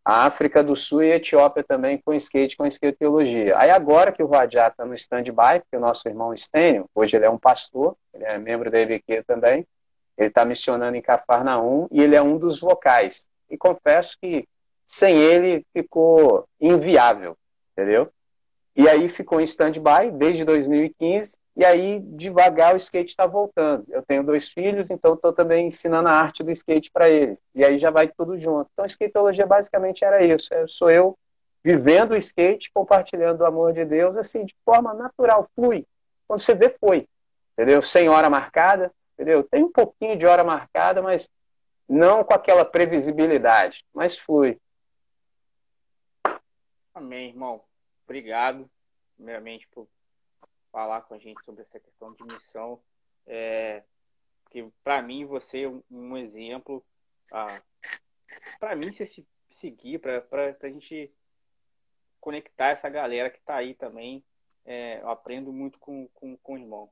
à África do Sul e Etiópia também com skate, com teologia. Aí agora que o Vadiá está no stand-by, porque o nosso irmão Estênio, hoje ele é um pastor, ele é membro da EBQ também, ele está missionando em Cafarnaum e ele é um dos vocais. E confesso que sem ele ficou inviável, entendeu? E aí ficou em stand-by desde 2015, e aí devagar o skate está voltando. Eu tenho dois filhos, então estou também ensinando a arte do skate para eles. E aí já vai tudo junto. Então, a skatologia basicamente era isso. Eu sou eu vivendo o skate, compartilhando o amor de Deus, assim, de forma natural, flui. Quando você vê, foi. Entendeu? Sem hora marcada, entendeu? Tem um pouquinho de hora marcada, mas não com aquela previsibilidade, mas flui. Amém, irmão. Obrigado, primeiramente, por falar com a gente sobre essa questão de missão. É, porque, para mim, você é um, exemplo. Ah, para mim, você se seguir, para a gente conectar essa galera que está aí também. É, eu aprendo muito com, com, com o irmão.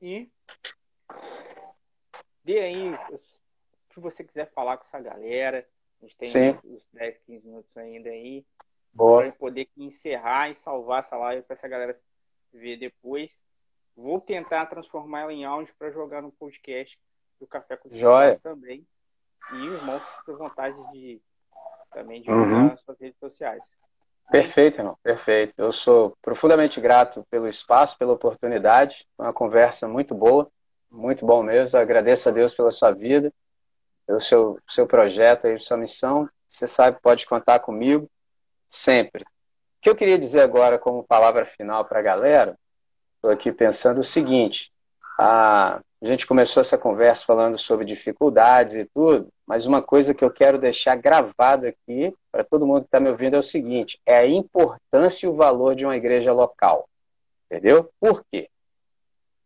E dê aí, se você quiser falar com essa galera, a gente tem Sim. uns 10, 15 minutos ainda aí. Para poder encerrar e salvar essa live para essa galera ver depois. Vou tentar transformar ela em áudio para jogar no podcast do Café com Joia. também. E o irmão se vontade de também divulgar uhum. nas suas redes sociais. Perfeito, irmão, perfeito. Eu sou profundamente grato pelo espaço, pela oportunidade. Uma conversa muito boa, muito bom mesmo. Eu agradeço a Deus pela sua vida, pelo seu, seu projeto e sua missão. Você sabe, pode contar comigo sempre. O que eu queria dizer agora como palavra final para a galera, estou aqui pensando o seguinte: a, gente começou essa conversa falando sobre dificuldades e tudo, mas uma coisa que eu quero deixar gravado aqui para todo mundo que está me ouvindo é o seguinte: é a importância e o valor de uma igreja local. Entendeu? Por quê?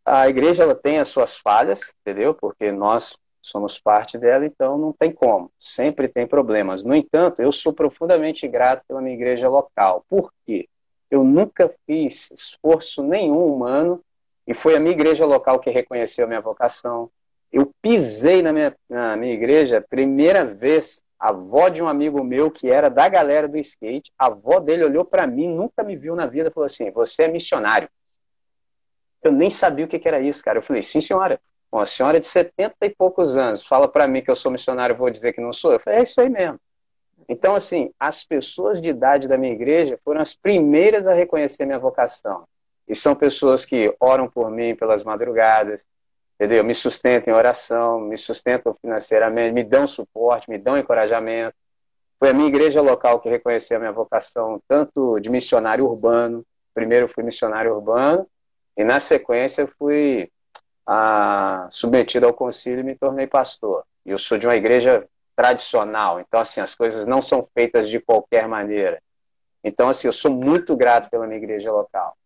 A igreja ela tem as suas falhas, entendeu? Porque nós somos parte dela, então não tem como. Sempre tem problemas. No entanto, eu sou profundamente grato pela minha igreja local. Por quê? Eu nunca fiz esforço nenhum humano e foi a minha igreja local que reconheceu a minha vocação. Eu pisei na minha, na minha igreja, primeira vez, a avó de um amigo meu que era da galera do skate, a avó dele olhou para mim, nunca me viu na vida, falou assim: Você é missionário. Eu nem sabia o que, era isso, cara. Eu falei: Sim, senhora. Uma senhora de 70 e poucos anos fala para mim que eu sou missionário, vou dizer que não sou. Eu falei: É isso aí mesmo. Então, assim, as pessoas de idade da minha igreja foram as primeiras a reconhecer minha vocação. E são pessoas que oram por mim pelas madrugadas, entendeu? Me sustentam em oração, me sustentam financeiramente, me dão suporte, me dão encorajamento. Foi a minha igreja local que reconheceu a minha vocação, tanto de missionário urbano. Primeiro fui missionário urbano, e na sequência fui ah, submetido ao concílio e me tornei pastor. E eu sou de uma igreja tradicional, então assim, as coisas não são feitas de qualquer maneira. Então assim, eu sou muito grato pela minha igreja local.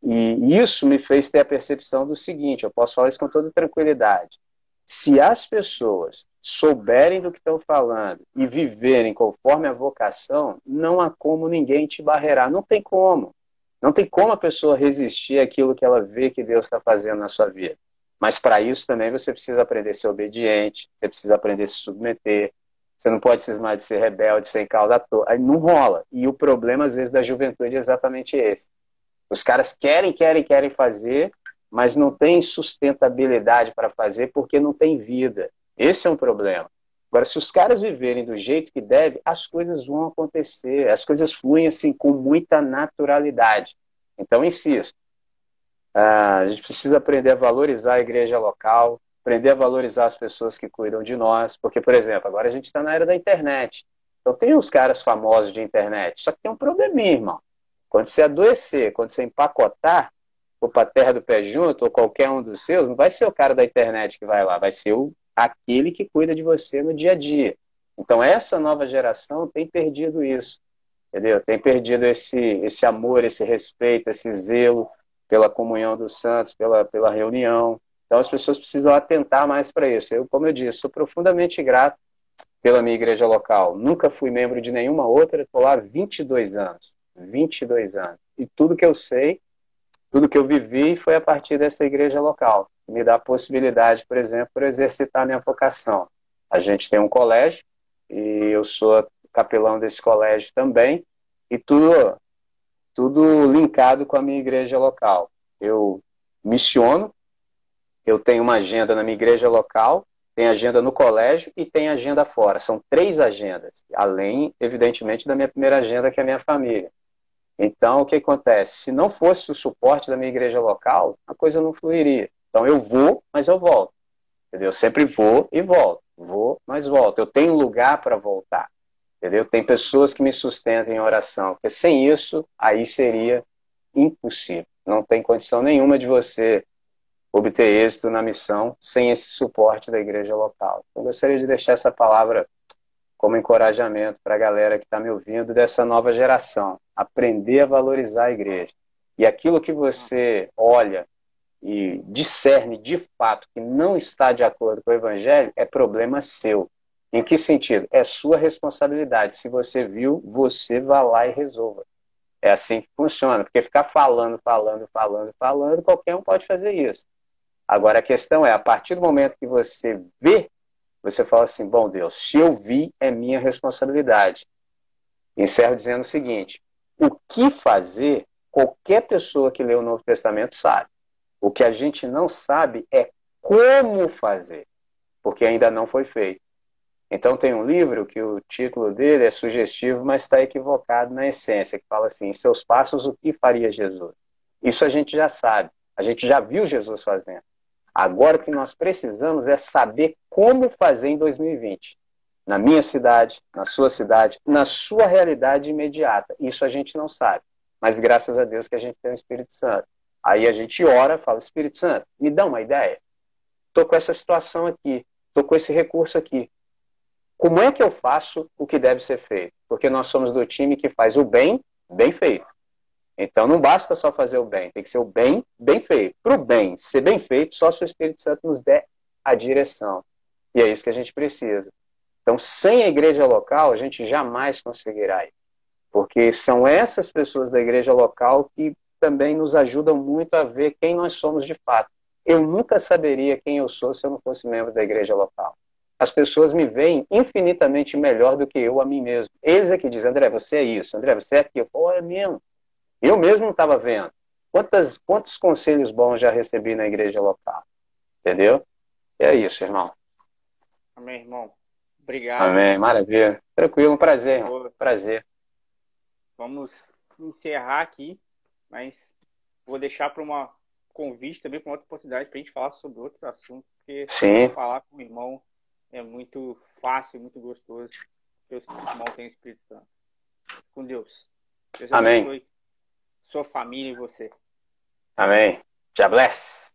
E isso me fez ter a percepção do seguinte: eu posso falar isso com toda tranquilidade. Se as pessoas souberem do que estão falando e viverem conforme a vocação, não há como ninguém te barrerar. Não tem como. Não tem como a pessoa resistir àquilo que ela vê que Deus está fazendo na sua vida. Mas para isso também você precisa aprender a ser obediente, você precisa aprender a se submeter. Você não pode cismar de ser rebelde sem causa à toa. Aí não rola. E o problema, às vezes, da juventude é exatamente esse. Os caras querem, querem, querem fazer, mas não tem sustentabilidade para fazer porque não tem vida. Esse é um problema. Agora, se os caras viverem do jeito que deve, as coisas vão acontecer, as coisas fluem assim com muita naturalidade. Então, insisto, a gente precisa aprender a valorizar a igreja local, aprender a valorizar as pessoas que cuidam de nós, porque, por exemplo, agora a gente está na era da internet. Então, tem os caras famosos de internet, só que tem um probleminha, irmão. Quando você adoecer, quando você empacotar, ou para a terra do pé junto, ou qualquer um dos seus, não vai ser o cara da internet que vai lá, vai ser o, aquele que cuida de você no dia a dia. Então, essa nova geração tem perdido isso, entendeu? Tem perdido esse, esse amor, esse respeito, esse zelo pela comunhão dos santos, pela, pela reunião. Então, as pessoas precisam atentar mais para isso. Eu, como eu disse, sou profundamente grato pela minha igreja local. Nunca fui membro de nenhuma outra, estou lá há 22 anos. 22 anos. E tudo que eu sei, tudo que eu vivi foi a partir dessa igreja local. Me dá a possibilidade, por exemplo, de exercitar minha vocação. A gente tem um colégio e eu sou capelão desse colégio também e tudo tudo linkado com a minha igreja local. Eu missiono, eu tenho uma agenda na minha igreja local, tem agenda no colégio e tem agenda fora. São três agendas, além, evidentemente, da minha primeira agenda, que é a minha família. Então, o que acontece? Se não fosse o suporte da minha igreja local, a coisa não fluiria. Então, eu vou, mas eu volto. Entendeu? Eu sempre vou e volto. Vou, mas volto. Eu tenho lugar para voltar. Entendeu? Tem pessoas que me sustentam em oração. Porque sem isso, aí seria impossível. Não tem condição nenhuma de você obter êxito na missão sem esse suporte da igreja local. Então, gostaria de deixar essa palavra como encorajamento para a galera que está me ouvindo dessa nova geração. Aprender a valorizar a igreja. E aquilo que você olha e discerne de fato que não está de acordo com o evangelho é problema seu. Em que sentido? É sua responsabilidade. Se você viu, você vá lá e resolva. É assim que funciona. Porque ficar falando, falando, falando, falando, qualquer um pode fazer isso. Agora a questão é, a partir do momento que você vê você fala assim: bom Deus, se eu vi, é minha responsabilidade. Encerro dizendo o seguinte: o que fazer, qualquer pessoa que lê o Novo Testamento sabe. O que a gente não sabe é como fazer, porque ainda não foi feito. Então tem um livro que o título dele é sugestivo, mas está equivocado na essência, que fala assim, em seus passos o que faria Jesus? Isso a gente já sabe, a gente já viu Jesus fazendo. Agora o que nós precisamos é saber como fazer em 2020. Na minha cidade, na sua cidade, na sua realidade imediata. Isso a gente não sabe. Mas graças a Deus que a gente tem o Espírito Santo. Aí a gente ora, fala, Espírito Santo, me dá uma ideia. Estou com essa situação aqui, estou com esse recurso aqui. Como é que eu faço o que deve ser feito? Porque nós somos do time que faz o bem, bem feito. Então não basta só fazer o bem, tem que ser o bem, bem feito. Para o bem ser bem feito, só se o Espírito Santo nos der a direção. E é isso que a gente precisa. Então, sem a igreja local, a gente jamais conseguirá ir. Porque são essas pessoas da igreja local que também nos ajudam muito a ver quem nós somos de fato. Eu nunca saberia quem eu sou se eu não fosse membro da igreja local. As pessoas me veem infinitamente melhor do que eu a mim mesmo. Eles é que dizem, André, você é isso, André, você é aquilo. Pô, é mesmo. Eu mesmo não estava vendo. Quantas, quantos conselhos bons já recebi na igreja local? Entendeu? É isso, irmão. Amém, irmão. Obrigado. Amém, maravilha. Tranquilo, um prazer, irmão. Prazer. Vamos encerrar aqui, mas vou deixar para uma convite também, para uma outra oportunidade, para a gente falar sobre outros assuntos, porque Sim. falar com o irmão é muito fácil, muito gostoso, o irmão tem o Espírito Santo. Com Deus. Deus Amém. Sua família e você. Amém. Já bless.